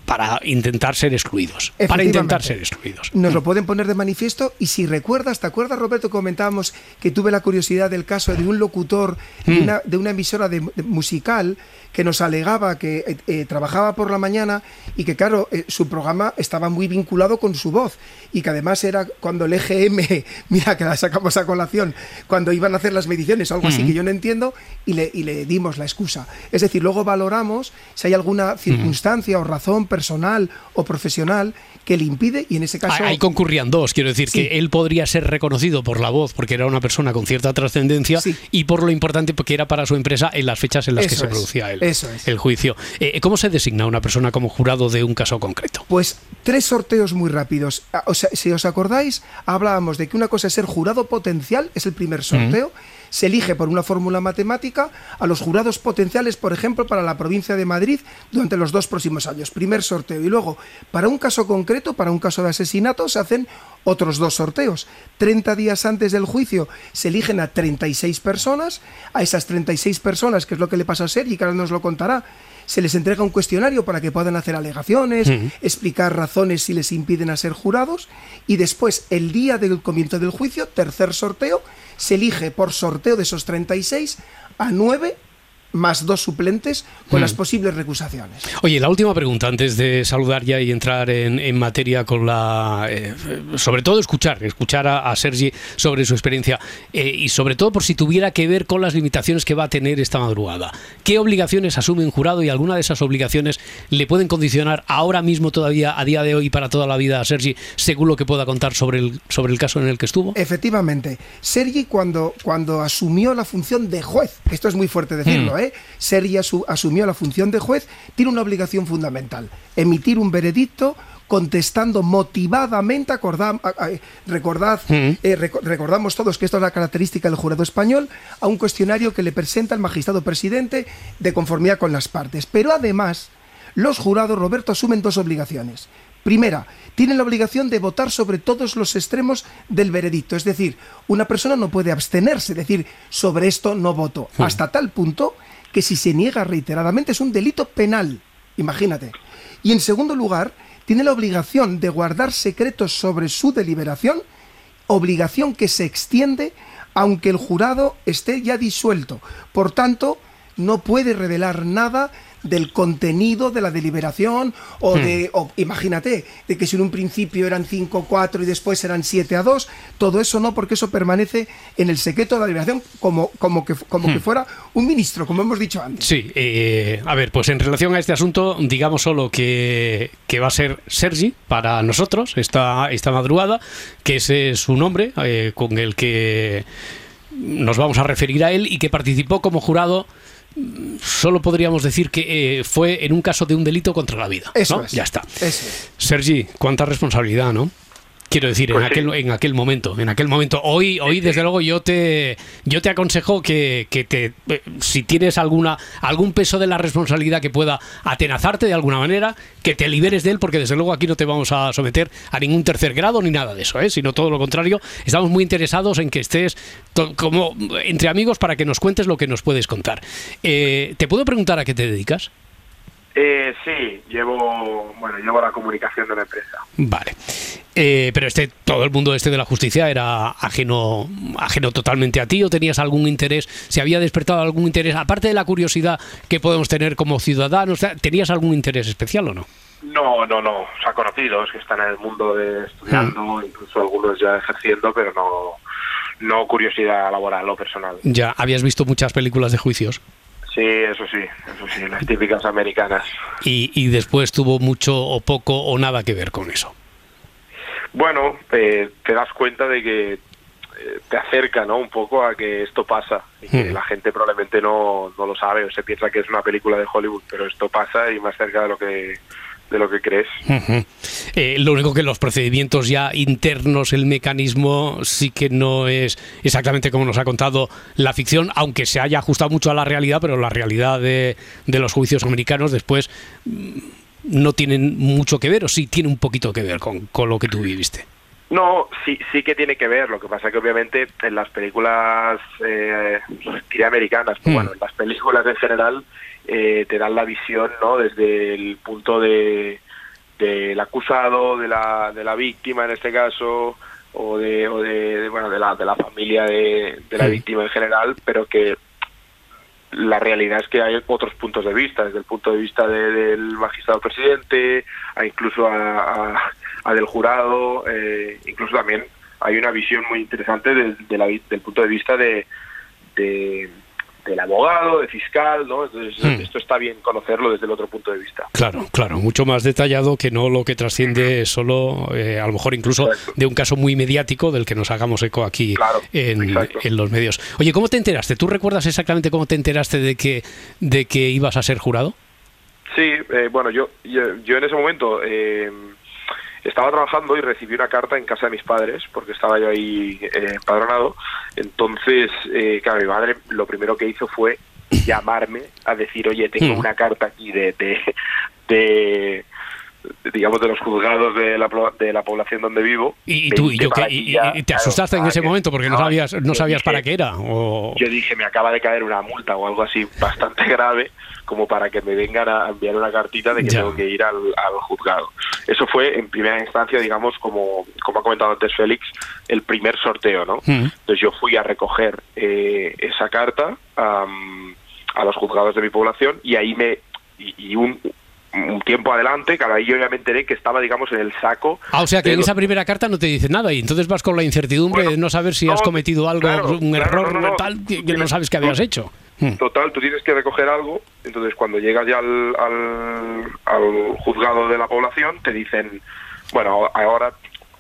para intentar ser excluidos. Para intentar ser excluidos. Nos lo pueden poner de manifiesto y si recuerdas, ¿te acuerdas Roberto? Comentábamos que tuve la curiosidad del caso de un locutor de, Mm. una, de una emisora de, de musical que nos alegaba que eh, eh, trabajaba por la mañana y que claro, eh, su programa estaba muy vinculado con su voz y que además era cuando el EGM, mira que la sacamos a colación, cuando iban a hacer las mediciones o algo así que yo no entiendo y le, y le dimos la excusa. Es decir, luego valoramos si hay alguna circunstancia o razón personal o profesional que le impide y en ese caso... Ahí concurrían dos, quiero decir que él podría ser reconocido por la voz porque era una persona con cierta trascendencia y por lo importante porque era para su empresa en las fechas en las que se producía el, eso es. el juicio. Eh, ¿Cómo se designa una persona como jurado de un caso concreto? Pues tres sorteos muy rápidos. Ah, O sea, si os acordáis, hablábamos de que una cosa es ser jurado potencial, es el primer sorteo. Se elige por una fórmula matemática a los jurados potenciales, por ejemplo, para la provincia de Madrid durante los dos próximos años. Primer sorteo. Y luego, para un caso concreto, para un caso de asesinato, se hacen otros dos sorteos. 30 días antes del juicio se eligen a 36 personas. A esas 36 personas, que es lo que le pasa a Sergi, que ahora nos lo contará, se les entrega un cuestionario para que puedan hacer alegaciones, explicar razones si les impiden a ser jurados y después, el día del comienzo del juicio, tercer sorteo, se elige por sorteo de esos 36 a 9 más dos suplentes con Mm. las posibles recusaciones. Oye, la última pregunta antes de saludar ya y entrar en, en materia con la... eh, sobre todo escuchar, escuchar a, a Sergi sobre su experiencia eh, y sobre todo por si tuviera que ver con las limitaciones que va a tener esta madrugada. ¿Qué obligaciones asume un jurado y alguna de esas obligaciones le pueden condicionar ahora mismo todavía, a día de hoy para toda la vida a Sergi, según lo que pueda contar sobre el, sobre el caso en el que estuvo? Efectivamente, Sergi cuando, cuando asumió la función de juez, esto es muy fuerte decirlo, Mm. ¿Eh? Sergi asu- asumió la función de juez, tiene una obligación fundamental, emitir un veredicto contestando motivadamente, acordam- a- recordad, eh, reco- recordamos todos que esto es la característica del jurado español, a un cuestionario que le presenta el magistrado presidente de conformidad con las partes. Pero además, los jurados, Roberto, asumen dos obligaciones. Primera, tienen la obligación de votar sobre todos los extremos del veredicto. Es decir, una persona no puede abstenerse, decir, sobre esto no voto. Hasta tal punto que si se niega reiteradamente es un delito penal. Imagínate. Y en segundo lugar, tiene la obligación de guardar secretos sobre su deliberación, obligación que se extiende aunque el jurado esté ya disuelto. Por tanto, no puede revelar nada del contenido de la deliberación o Hmm. de, o imagínate, de que si en un principio eran 5 4 y después eran 7 a 2, todo eso no, porque eso permanece en el secreto de la deliberación como, como, que, como Hmm. que fuera un ministro, como hemos dicho antes. Sí, eh, a ver, pues en relación a este asunto, digamos solo que, que va a ser Sergi para nosotros esta, esta madrugada, que ese es su nombre eh, con el que nos vamos a referir a él y que participó como jurado. Solo podríamos decir que eh, fue en un caso de un delito contra la vida. Eso ¿no? es. Ya está. Eso es. Sergi, cuánta responsabilidad, ¿no? Quiero decir, en Pues sí. aquel en aquel momento, en aquel momento. Hoy, hoy desde luego yo te yo te aconsejo que, que te eh, si tienes alguna algún peso de la responsabilidad que pueda atenazarte de alguna manera, que te liberes de él, porque desde luego aquí no te vamos a someter a ningún tercer grado ni nada de eso, ¿eh? sino todo lo contrario. Estamos muy interesados en que estés como entre amigos para que nos cuentes lo que nos puedes contar. Eh, ¿Te puedo preguntar a qué te dedicas? Eh, sí, llevo, bueno, llevo la comunicación de la empresa. Vale. Eh, pero este, todo el mundo este de la justicia era ajeno, ajeno totalmente a ti o tenías algún interés, se había despertado algún interés, aparte de la curiosidad que podemos tener como ciudadanos, ¿tenías algún interés especial o no? No, no, no. O sea, conocidos que están en el mundo de estudiando, incluso algunos ya ejerciendo, pero no, no curiosidad laboral o personal. Ya, habías visto muchas películas de juicios Sí, eso sí, eso sí, las típicas americanas. y, y después tuvo mucho o poco o nada que ver con eso. Bueno, eh, te das cuenta de que eh, te acerca, ¿no? Un poco a que esto pasa y que Hmm. la gente probablemente no, no lo sabe o se piensa que es una película de Hollywood, pero esto pasa y más cerca de lo que de lo que crees. Eh, lo único que los procedimientos ya internos, el mecanismo, sí que no es exactamente como nos ha contado la ficción, aunque se haya ajustado mucho a la realidad, pero la realidad de, de los juicios americanos después mm, no tienen mucho que ver, o sí tiene un poquito que ver con, con lo que tú viviste. No, sí, sí que tiene que ver. Lo que pasa que obviamente en las películas, eh, americanas, Mm. bueno, en las películas en general eh, te dan la visión, ¿no? Desde el punto de del acusado, de la, de la víctima en este caso, o de, o de, de, bueno, de la, de la familia de, de la Mm. víctima en general, pero que la realidad es que hay otros puntos de vista, desde el punto de vista de- del magistrado presidente, a incluso a, del jurado, eh, incluso también hay una visión muy interesante de vi- del punto de vista de, de- del abogado, de fiscal, ¿no? Entonces Hmm. esto está bien conocerlo desde el otro punto de vista. Claro, claro, mucho más detallado que no lo que trasciende solo, eh, a lo mejor incluso de un caso muy mediático del que nos hagamos eco aquí en, en los medios. Oye, ¿cómo te enteraste? ¿Tú recuerdas exactamente cómo te enteraste de que, de que ibas a ser jurado? Sí, eh, bueno, yo, yo, yo en ese momento eh, estaba trabajando y recibí una carta en casa de mis padres, porque estaba yo ahí eh, empadronado. Entonces, eh, claro, mi madre lo primero que hizo fue llamarme a decir, oye, tengo Hmm. una carta aquí de, de, de- de, digamos, de los juzgados de la, de la población donde vivo. Y, y tú, yo, que- y- aquí ya, y te claro, asustaste en ese que- momento porque no no, sabías, no sabías dije- para qué era. O... yo dije, me acaba de caer una multa o algo así bastante grave como para que me vengan a enviar una cartita de que Ya. tengo que ir al, al juzgado. Eso fue en primera instancia, digamos, como, como ha comentado antes Félix, el primer sorteo, ¿no? Mm. Entonces yo fui a recoger eh, esa carta am, a los juzgados de mi población y ahí me... y un, un tiempo adelante, claro, ahí yo ya me enteré que estaba, digamos, en el saco. Ah, o sea que en los- esa primera carta no te dice nada y entonces vas con la incertidumbre de no saber si has cometido algo, claro, un claro, error no, no, no. tal que, que no sabes que habías hecho. Mm. Total, tú tienes que recoger algo, entonces cuando llegas ya al, al, al juzgado de la población te dicen, bueno, ahora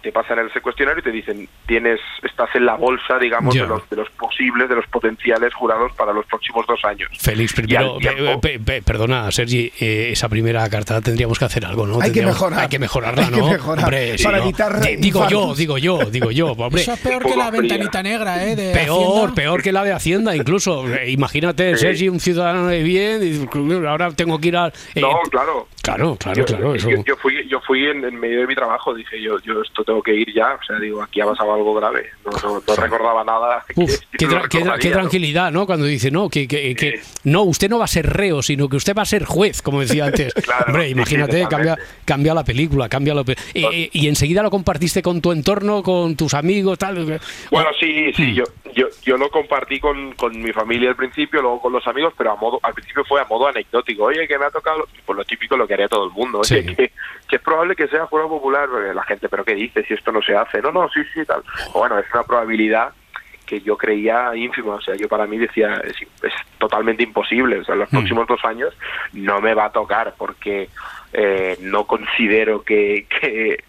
te pasan ese cuestionario y te dicen, tienes, estás en la bolsa, digamos, de los, de los posibles, de los potenciales jurados para los próximos dos años. Félix, primero, al tiempo- pe- pe- pe- perdona, Sergi, eh, esa primera carta tendríamos que hacer algo, ¿no? Hay que mejorar. Hay que mejorarla, Hay que ¿no? mejorar Hombre, sí, para ¿no? evitar Di- Digo yo, digo yo, digo yo, hombre. Eso es peor que la ventanita negra, ¿eh? De Peor, Hacienda. peor que la de Hacienda, incluso. Eh, Imagínate, Sí. Sergi, un ciudadano de bien, y ahora tengo que ir al... eh, No, claro. Claro, claro, yo, claro. yo- Eso. yo fui, yo fui en, en medio de mi trabajo, dije yo, yo esto tengo que ir ya, o sea, digo, aquí ha pasado algo grave, no, no- no recordaba nada. Uf, que qué, no tra- qué tra- recordaría, qué ¿no? tranquilidad, ¿no? Cuando dice, no, que, que- que- no, usted no va a ser reo, sino que usted va a ser juez, como decía antes. Claro, Hombre, sí, imagínate, cambia, cambia la película, cambia la pe- Eh, eh, y enseguida lo compartiste con tu entorno, con tus amigos, tal. Bueno, sí, Hmm. sí, yo, yo, yo lo compartí con, con mi familia al principio, luego con los amigos, pero a modo, al principio fue a modo anecdótico. Oye, que me ha tocado, pues lo típico lo que haría todo el mundo. Oye, Sí. que, que es probable que sea jurado popular. La gente, ¿pero qué dices? Si esto no se hace. No, no, sí, sí, tal. Bueno, es una probabilidad que yo creía ínfima. O sea, yo para mí decía, es, es totalmente imposible. O sea, en los próximos dos años no me va a tocar porque eh, no considero que, que,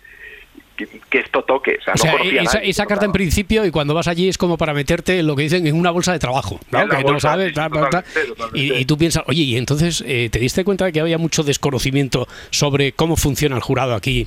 que, que esto toque. O sea, O sea, no conocía a esa, nadie. esa carta en principio y cuando vas allí es como para meterte en lo que dicen en una bolsa de trabajo, ¿no? En la que no bolsa, sabes, sí, tal, tal, tal. totalmente, totalmente. Y, y tú piensas, oye, y entonces eh, te diste cuenta de que había mucho desconocimiento sobre cómo funciona el jurado aquí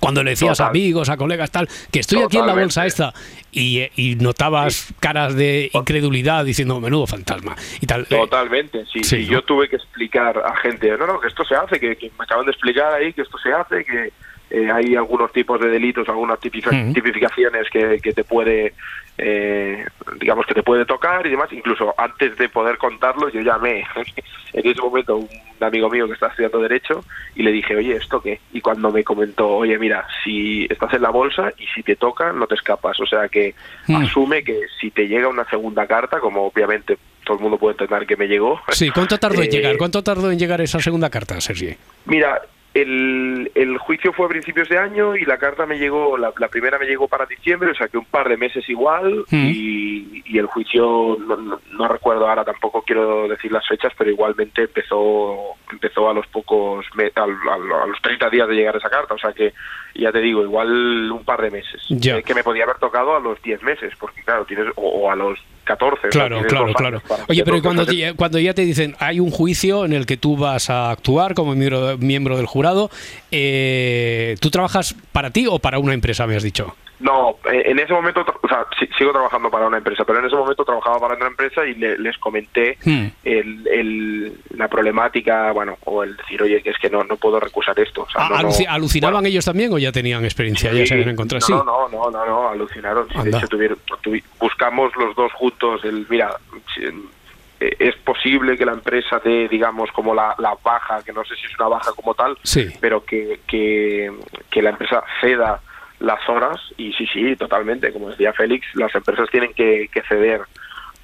Cuando le decías a amigos, a colegas, tal, que estoy aquí en la bolsa esta y, y notabas caras de incredulidad diciendo menudo fantasma y tal. Eh, Totalmente, sí. Sí, Y ¿no? yo tuve que explicar a gente, no, no, que esto se hace, que, que me acaban de explicar ahí que esto se hace, que eh, hay algunos tipos de delitos, algunas Ujú. tipificaciones que, que te puede, eh, digamos, que te puede tocar y demás. Incluso antes de poder contarlo, yo llamé en ese momento a un amigo mío que está estudiando Derecho y le dije, oye, ¿esto qué? Y cuando me comentó, oye, mira, si estás en la bolsa y si te toca, no te escapas. O sea que Mm. asume que si te llega una segunda carta, como obviamente todo el mundo puede entender que me llegó. Sí, ¿cuánto tardó en eh, llegar? ¿Cuánto tardó en llegar esa segunda carta, Sergi? Mira, el, el juicio fue a principios de año y la carta me llegó, la, la primera me llegó para diciembre, o sea que un par de meses igual Mm. y, y el juicio, no, no- no recuerdo ahora, tampoco quiero decir las fechas, pero igualmente empezó empezó a los pocos, al- al- a, los 30 días de llegar esa carta, o sea que ya te digo, igual un par de meses. Eh, que me podía haber tocado a los 10 meses, porque claro, tienes, o, o a los 14. o sea, Claro, claro, claro. Oye, pero cuando, te- cuando ya te dicen hay un juicio en el que tú vas a actuar como miembro, miembro del jurado, eh, ¿tú trabajas para ti o para una empresa, me has dicho? No, eh, en ese momento, o sea, sí- sigo trabajando para una empresa, pero en ese momento trabajaba para otra empresa y le- les comenté Hmm. el, el- la problemática, bueno, o el decir, oye, que es que no, no puedo recusar esto. O sea, Ah, no, no- aluci- ¿Alucinaban ellos también o ya tenían experiencia? ya se habían encontrado. no, Sí. no, no, no, no, alucinaron. Sí, de hecho, tuvieron- tuvi- buscamos los dos juntos el, mira, eh, es posible que la empresa dé, digamos, como la, la baja, que no sé si es una baja como tal, Sí. pero que, que, que la empresa ceda las horas y sí, sí, totalmente, como decía Félix, las empresas tienen que, que ceder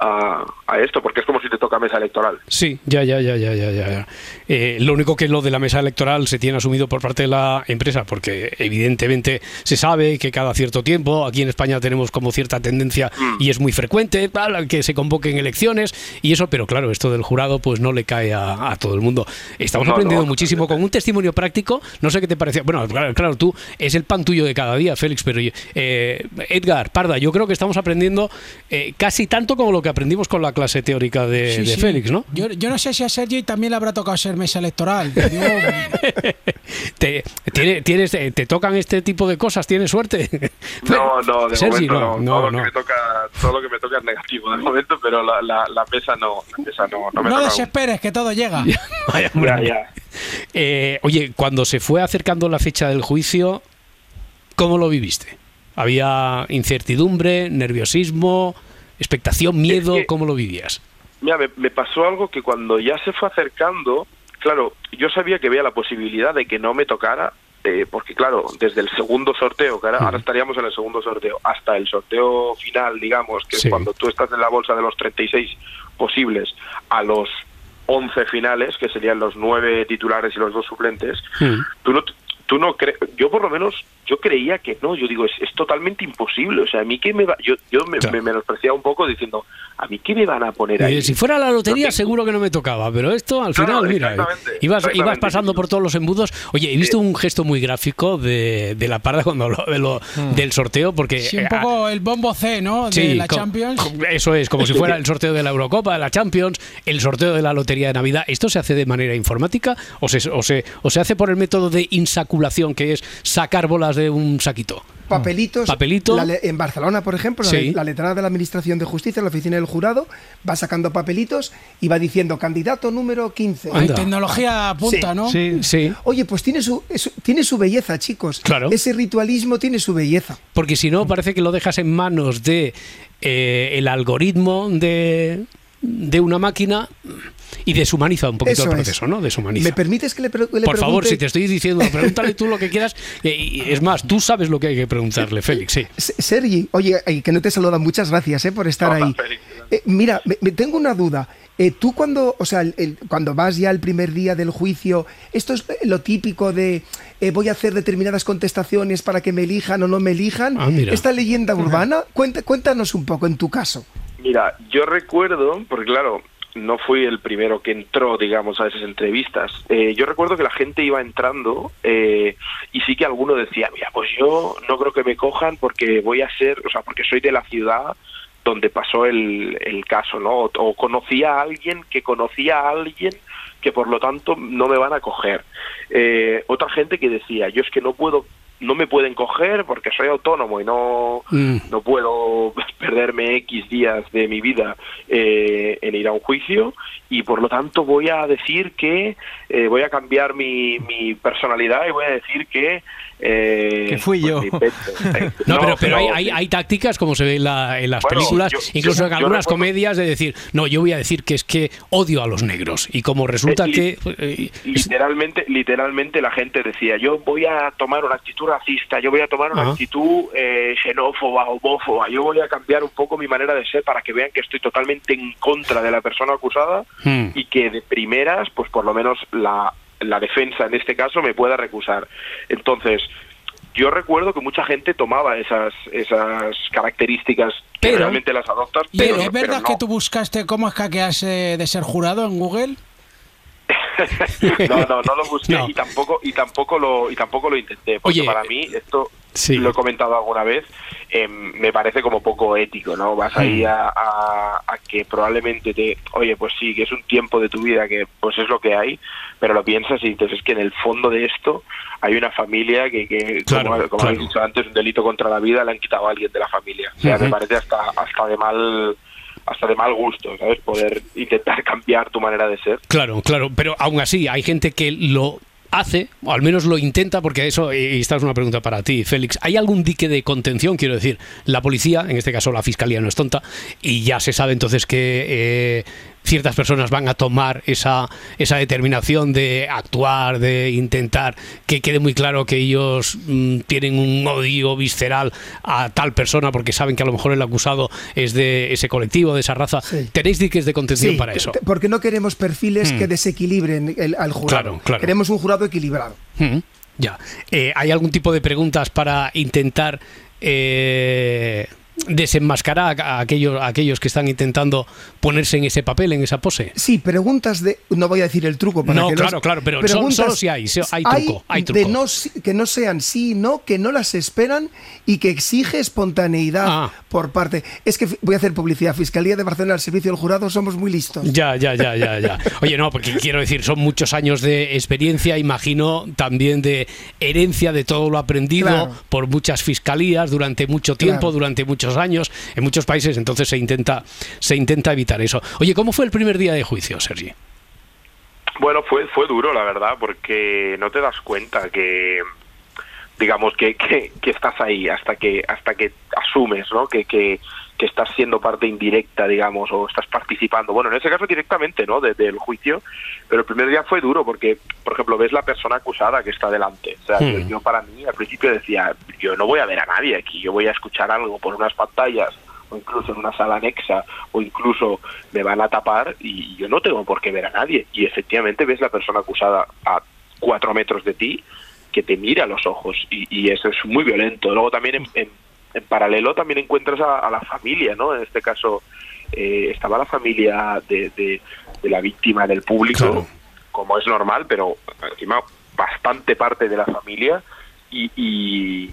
a, a esto, porque es como si te toca mesa electoral. Sí, ya, ya, ya, ya, ya, ya. Eh, lo único que lo de la mesa electoral se tiene asumido por parte de la empresa, porque evidentemente se sabe que cada cierto tiempo, aquí en España tenemos como cierta tendencia y es muy frecuente tal, que se convoquen elecciones y eso, pero claro, esto del jurado pues no le cae a, a todo el mundo. Estamos No, aprendiendo no, muchísimo con un testimonio práctico, no sé qué te parecía. Bueno, claro, claro, tú es el pan tuyo de cada día, Félix, pero eh, Edgar, Parda, yo creo que estamos aprendiendo eh, casi tanto como lo que aprendimos con la clase teórica de, Sí, de sí. Félix, ¿no? Yo, yo no sé si a Sergi también le habrá tocado ser mesa electoral. Te, tiene- tienes, eh, te tocan este tipo de cosas, tienes suerte. No, no, de Sergi, momento no. no, todo, no, Lo que me toca, todo lo que me toca es negativo de momento, pero la, la, la mesa no, la mesa no, no me no toca. desesperes, que todo llega. Vaya, ya. Eh, oye, cuando se fue acercando la fecha del juicio, ¿cómo lo viviste? ¿Había incertidumbre, nerviosismo, expectación, miedo? que- ¿Cómo lo vivías? Mira, me, me pasó algo que cuando ya se fue acercando, claro, yo sabía que había la posibilidad de que no me tocara, eh, porque claro, desde el segundo sorteo, que ahora, ahora estaríamos en el segundo sorteo, hasta el sorteo final, digamos, que Sí. es cuando tú estás en la bolsa de los 36 posibles a los 11 finales, que serían los 9 titulares y los dos suplentes, tú no tú no crees yo por lo menos yo creía que no yo digo es, es totalmente imposible o sea a mí que me va yo yo me, me menospreciaba un poco diciendo a mí qué me van a poner ahí Eh, si fuera la lotería, seguro que no me tocaba, pero esto al Claro, final, mira, exactamente, ibas, ibas pasando por todos los embudos. Oye, he visto un gesto muy gráfico de, de la parda cuando habló de lo- del sorteo, porque Sí, un eh, poco el bombo C, ¿no? De Sí, la co- Champions. Eso es, como si fuera el sorteo de la Eurocopa, de la Champions, el sorteo de la Lotería de Navidad. ¿Esto se hace de manera informática o se, o se, o se hace por el método de insaculación, que es sacar bolas de un saquito? Papelitos. Papelito. la en Barcelona, por ejemplo, la- Sí. la, letrada de la Administración de Justicia, la oficina del jurado, va sacando papelitos y va diciendo candidato número 15. Hay tecnología punta, ¿no? Sí, sí. Oye, pues tiene su, es- tiene su belleza, chicos. Claro. Ese ritualismo tiene su belleza. Porque si no, parece que lo dejas en manos de eh, el algoritmo de, de una máquina y deshumaniza un poquito Eso el es. proceso, ¿no? Deshumaniza. ¿Me permites que le, pre- le Por favor, si te estoy diciendo, pregúntale tú lo que quieras. eh, y es más, tú sabes lo que hay que preguntarle, Félix, sí. Sergi, oye, que no te saluda, muchas gracias eh, por estar ahí. Eh, mira, me, me tengo una duda. Eh, tú cuando, o sea, el- el- cuando vas ya el primer día del juicio, esto es lo típico de eh, voy a hacer determinadas contestaciones para que me elijan o no me elijan. Ah, mira. Esta leyenda urbana, cuenta- cuéntanos un poco en tu caso. Mira, yo recuerdo, porque claro, no fui el primero que entró, digamos, a esas entrevistas. Eh, yo recuerdo que la gente iba entrando eh, y sí que alguno decía, mira, pues yo no creo que me cojan porque voy a ser, o sea, porque soy de la ciudad donde pasó el, caso, ¿no? O, o conocía a alguien que conocía a alguien que por lo tanto no me van a coger. Eh, otra gente que decía, yo es que no puedo no me pueden coger porque soy autónomo y no, Mm. no puedo perderme X días de mi vida eh, en ir a un juicio y por lo tanto voy a decir que eh, voy a cambiar mi, mi personalidad y voy a decir que... eh, Que fui pues yo. No, No, pero, pero hay, hay- hay tácticas, como se ve en, la- en las Bueno, películas, yo- incluso yo- en algunas recuerdo- comedias, de decir, no, yo voy a decir que es que odio a los negros. Y como resulta Eh, que... eh, literalmente literalmente la gente decía yo voy a tomar una actitud racista yo voy a tomar una Ajá. actitud eh, xenófoba homófoba yo voy a cambiar un poco mi manera de ser para que vean que estoy totalmente en contra de la persona acusada Hmm. y que de primeras pues por lo menos la, la defensa en este caso me pueda recusar entonces yo recuerdo que mucha gente tomaba esas esas características que Pero- realmente las adoptas ¿Y pero, es pero verdad no. que tú buscaste cómo hackearse de ser jurado en Google? no, no, no lo busqué No. y tampoco y tampoco lo y tampoco lo intenté, porque Oye, para mí esto sí. lo he comentado alguna vez, eh, me parece como poco ético, ¿no? Vas ahí Mm. a, a- a que probablemente te, oye, pues sí, que es un tiempo de tu vida que pues es lo que hay, pero lo piensas y entonces es que en el fondo de esto hay una familia que, que Claro, como, como claro. habéis dicho antes, un delito contra la vida le han quitado a alguien de la familia. O sea, me Ujú. parece hasta hasta de mal hasta de mal gusto, ¿sabes? Poder intentar cambiar tu manera de ser. Claro, claro, pero aún así hay gente que lo hace, o al menos lo intenta, porque eso, y esta es una pregunta para ti, Félix, ¿hay algún dique de contención? Quiero decir, la policía, en este caso la fiscalía no es tonta, y ya se sabe entonces que eh, ciertas personas van a tomar esa, esa determinación de actuar, de intentar que quede muy claro que ellos mm, tienen un odio visceral a tal persona porque saben que a lo mejor el acusado es de ese colectivo, de esa raza. ¿Tenéis diques de contención Sí, para eso? porque no queremos perfiles Hmm. que desequilibren el- al jurado. Claro, claro. Queremos un jurado equilibrado. Mm, Ya. Eh, ¿Hay algún tipo de preguntas para intentar eh, desenmascarar a aquellos, a aquellos que están intentando ponerse en ese papel, en esa pose? Sí, preguntas de. No voy a decir el truco para No, que claro, claro, pero son- solo si hay, si hay truco, hay truco. no que no sean sí y no, que no las esperan y que exige espontaneidad Ah. por parte. Es que voy a hacer publicidad. Fiscalía de Barcelona al servicio del jurado somos muy listos. Ya, ya, ya, ya, ya. Oye, no, porque quiero decir, son muchos años de experiencia, imagino también de herencia de todo lo aprendido Claro. por muchas fiscalías durante mucho tiempo, Claro. durante muchos años, en muchos países, entonces se intenta, se intenta evitar eso. Oye, ¿cómo fue el primer día de juicio, Sergi? Bueno, fue fue duro, la verdad, porque no te das cuenta que digamos que, que, que estás ahí hasta que hasta que asumes, ¿no? Que, que, que estás siendo parte indirecta, digamos, o estás participando. Bueno, en ese caso directamente, ¿no? De- del juicio. Pero el primer día fue duro porque, por ejemplo, ves la persona acusada que está delante. O sea, yo, Hmm. yo para mí al principio decía, yo no voy a ver a nadie aquí, yo voy a escuchar algo por unas pantallas o incluso en una sala anexa o incluso me van a tapar y yo no tengo por qué ver a nadie. Y efectivamente ves la persona acusada a cuatro metros de ti que te mira a los ojos y, y eso es muy violento. Luego también en, en- en paralelo también encuentras a, a la familia, ¿no? En este caso eh, estaba la familia de, de- de la víctima del público, como es normal, pero encima bastante parte de la familia y, y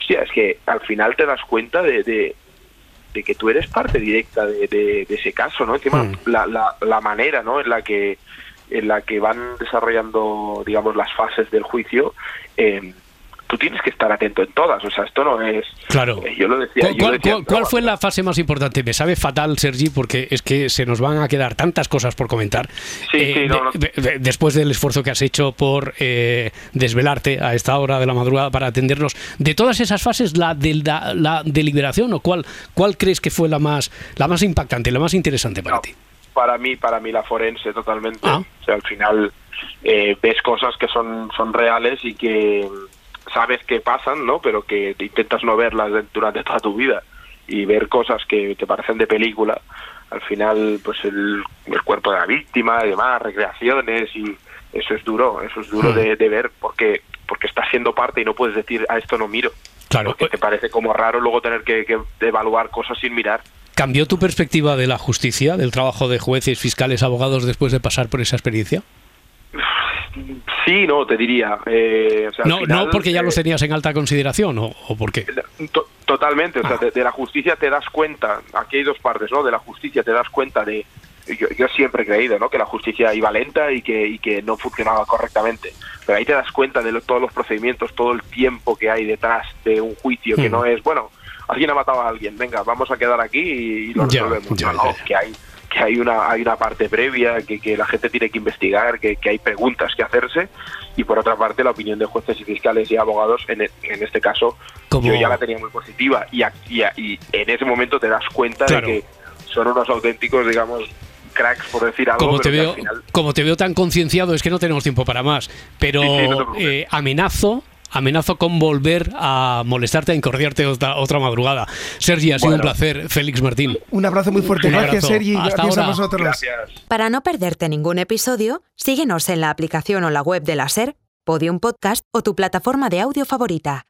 hostia, es que al final te das cuenta de, de- de que tú eres parte directa de, ese caso, ¿no? Encima la, la, la manera, ¿no? En la que en la que van desarrollando, digamos, las fases del juicio, eh, tú tienes que estar atento en todas. O sea, esto no es. Claro. eh, yo lo decía. ¿Cuál, yo lo decía fue la fase más importante? Me sabe fatal, Sergi, porque es que se nos van a quedar tantas cosas por comentar. Sí, Eh, sí, no, no. de- de- después del esfuerzo que has hecho por eh, desvelarte a esta hora de la madrugada para atendernos, de todas esas fases, la de la, la deliberación o cuál, cuál crees que fue la más, la más impactante, la más interesante para ti? para mí para mí la forense totalmente Ah. o sea al final eh, ves cosas que son son reales y que sabes que pasan no pero que te intentas no verlas de- durante toda tu vida y ver cosas que te parecen de película al final pues el, el cuerpo de la víctima y demás recreaciones y eso es duro eso es duro Hmm. de, de ver porque porque estás siendo parte y no puedes decir a esto no miro Claro. porque te parece como raro luego tener que, que evaluar cosas sin mirar ¿Cambió tu perspectiva de la justicia, del trabajo de jueces, fiscales, abogados después de pasar por esa experiencia? sí no te diría eh, o sea, No, final, no porque ya eh, los tenías en alta consideración, ¿o, o por qué? To- Totalmente, o Ah. sea, de, de la justicia te das cuenta, aquí hay dos partes, ¿no? De la justicia te das cuenta de, yo, yo siempre he creído ¿no? que la justicia iba lenta y que, y que no funcionaba correctamente. Pero ahí te das cuenta de lo- todos los procedimientos, todo el tiempo que hay detrás de un juicio, que Mm. no es, bueno, alguien ha matado a alguien, venga, vamos a quedar aquí y, lo Ya, resolvemos. ya, No, no, ya. que hay que hay una hay una parte previa que, que la gente tiene que investigar que, que hay preguntas que hacerse y por otra parte la opinión de jueces y fiscales y abogados en, e- en este caso yo ya la tenía muy positiva y, y, en ese momento te das cuenta Claro. de que son unos auténticos digamos cracks por decir algo Como te, que al veo, final como te veo tan concienciado, es que no tenemos tiempo para más. Pero Sí, sí, no te preocupes. eh, amenazo. Amenazo con volver a molestarte, a incordiarte otra, otra madrugada. Sergi, ha sido un placer. Félix Martín. Un abrazo muy fuerte. Un Gracias. Sergi. Hasta Gracias a ahora. vosotros. Para no perderte ningún episodio, síguenos en la aplicación o la web de la SER, Podium Podcast o tu plataforma de audio favorita.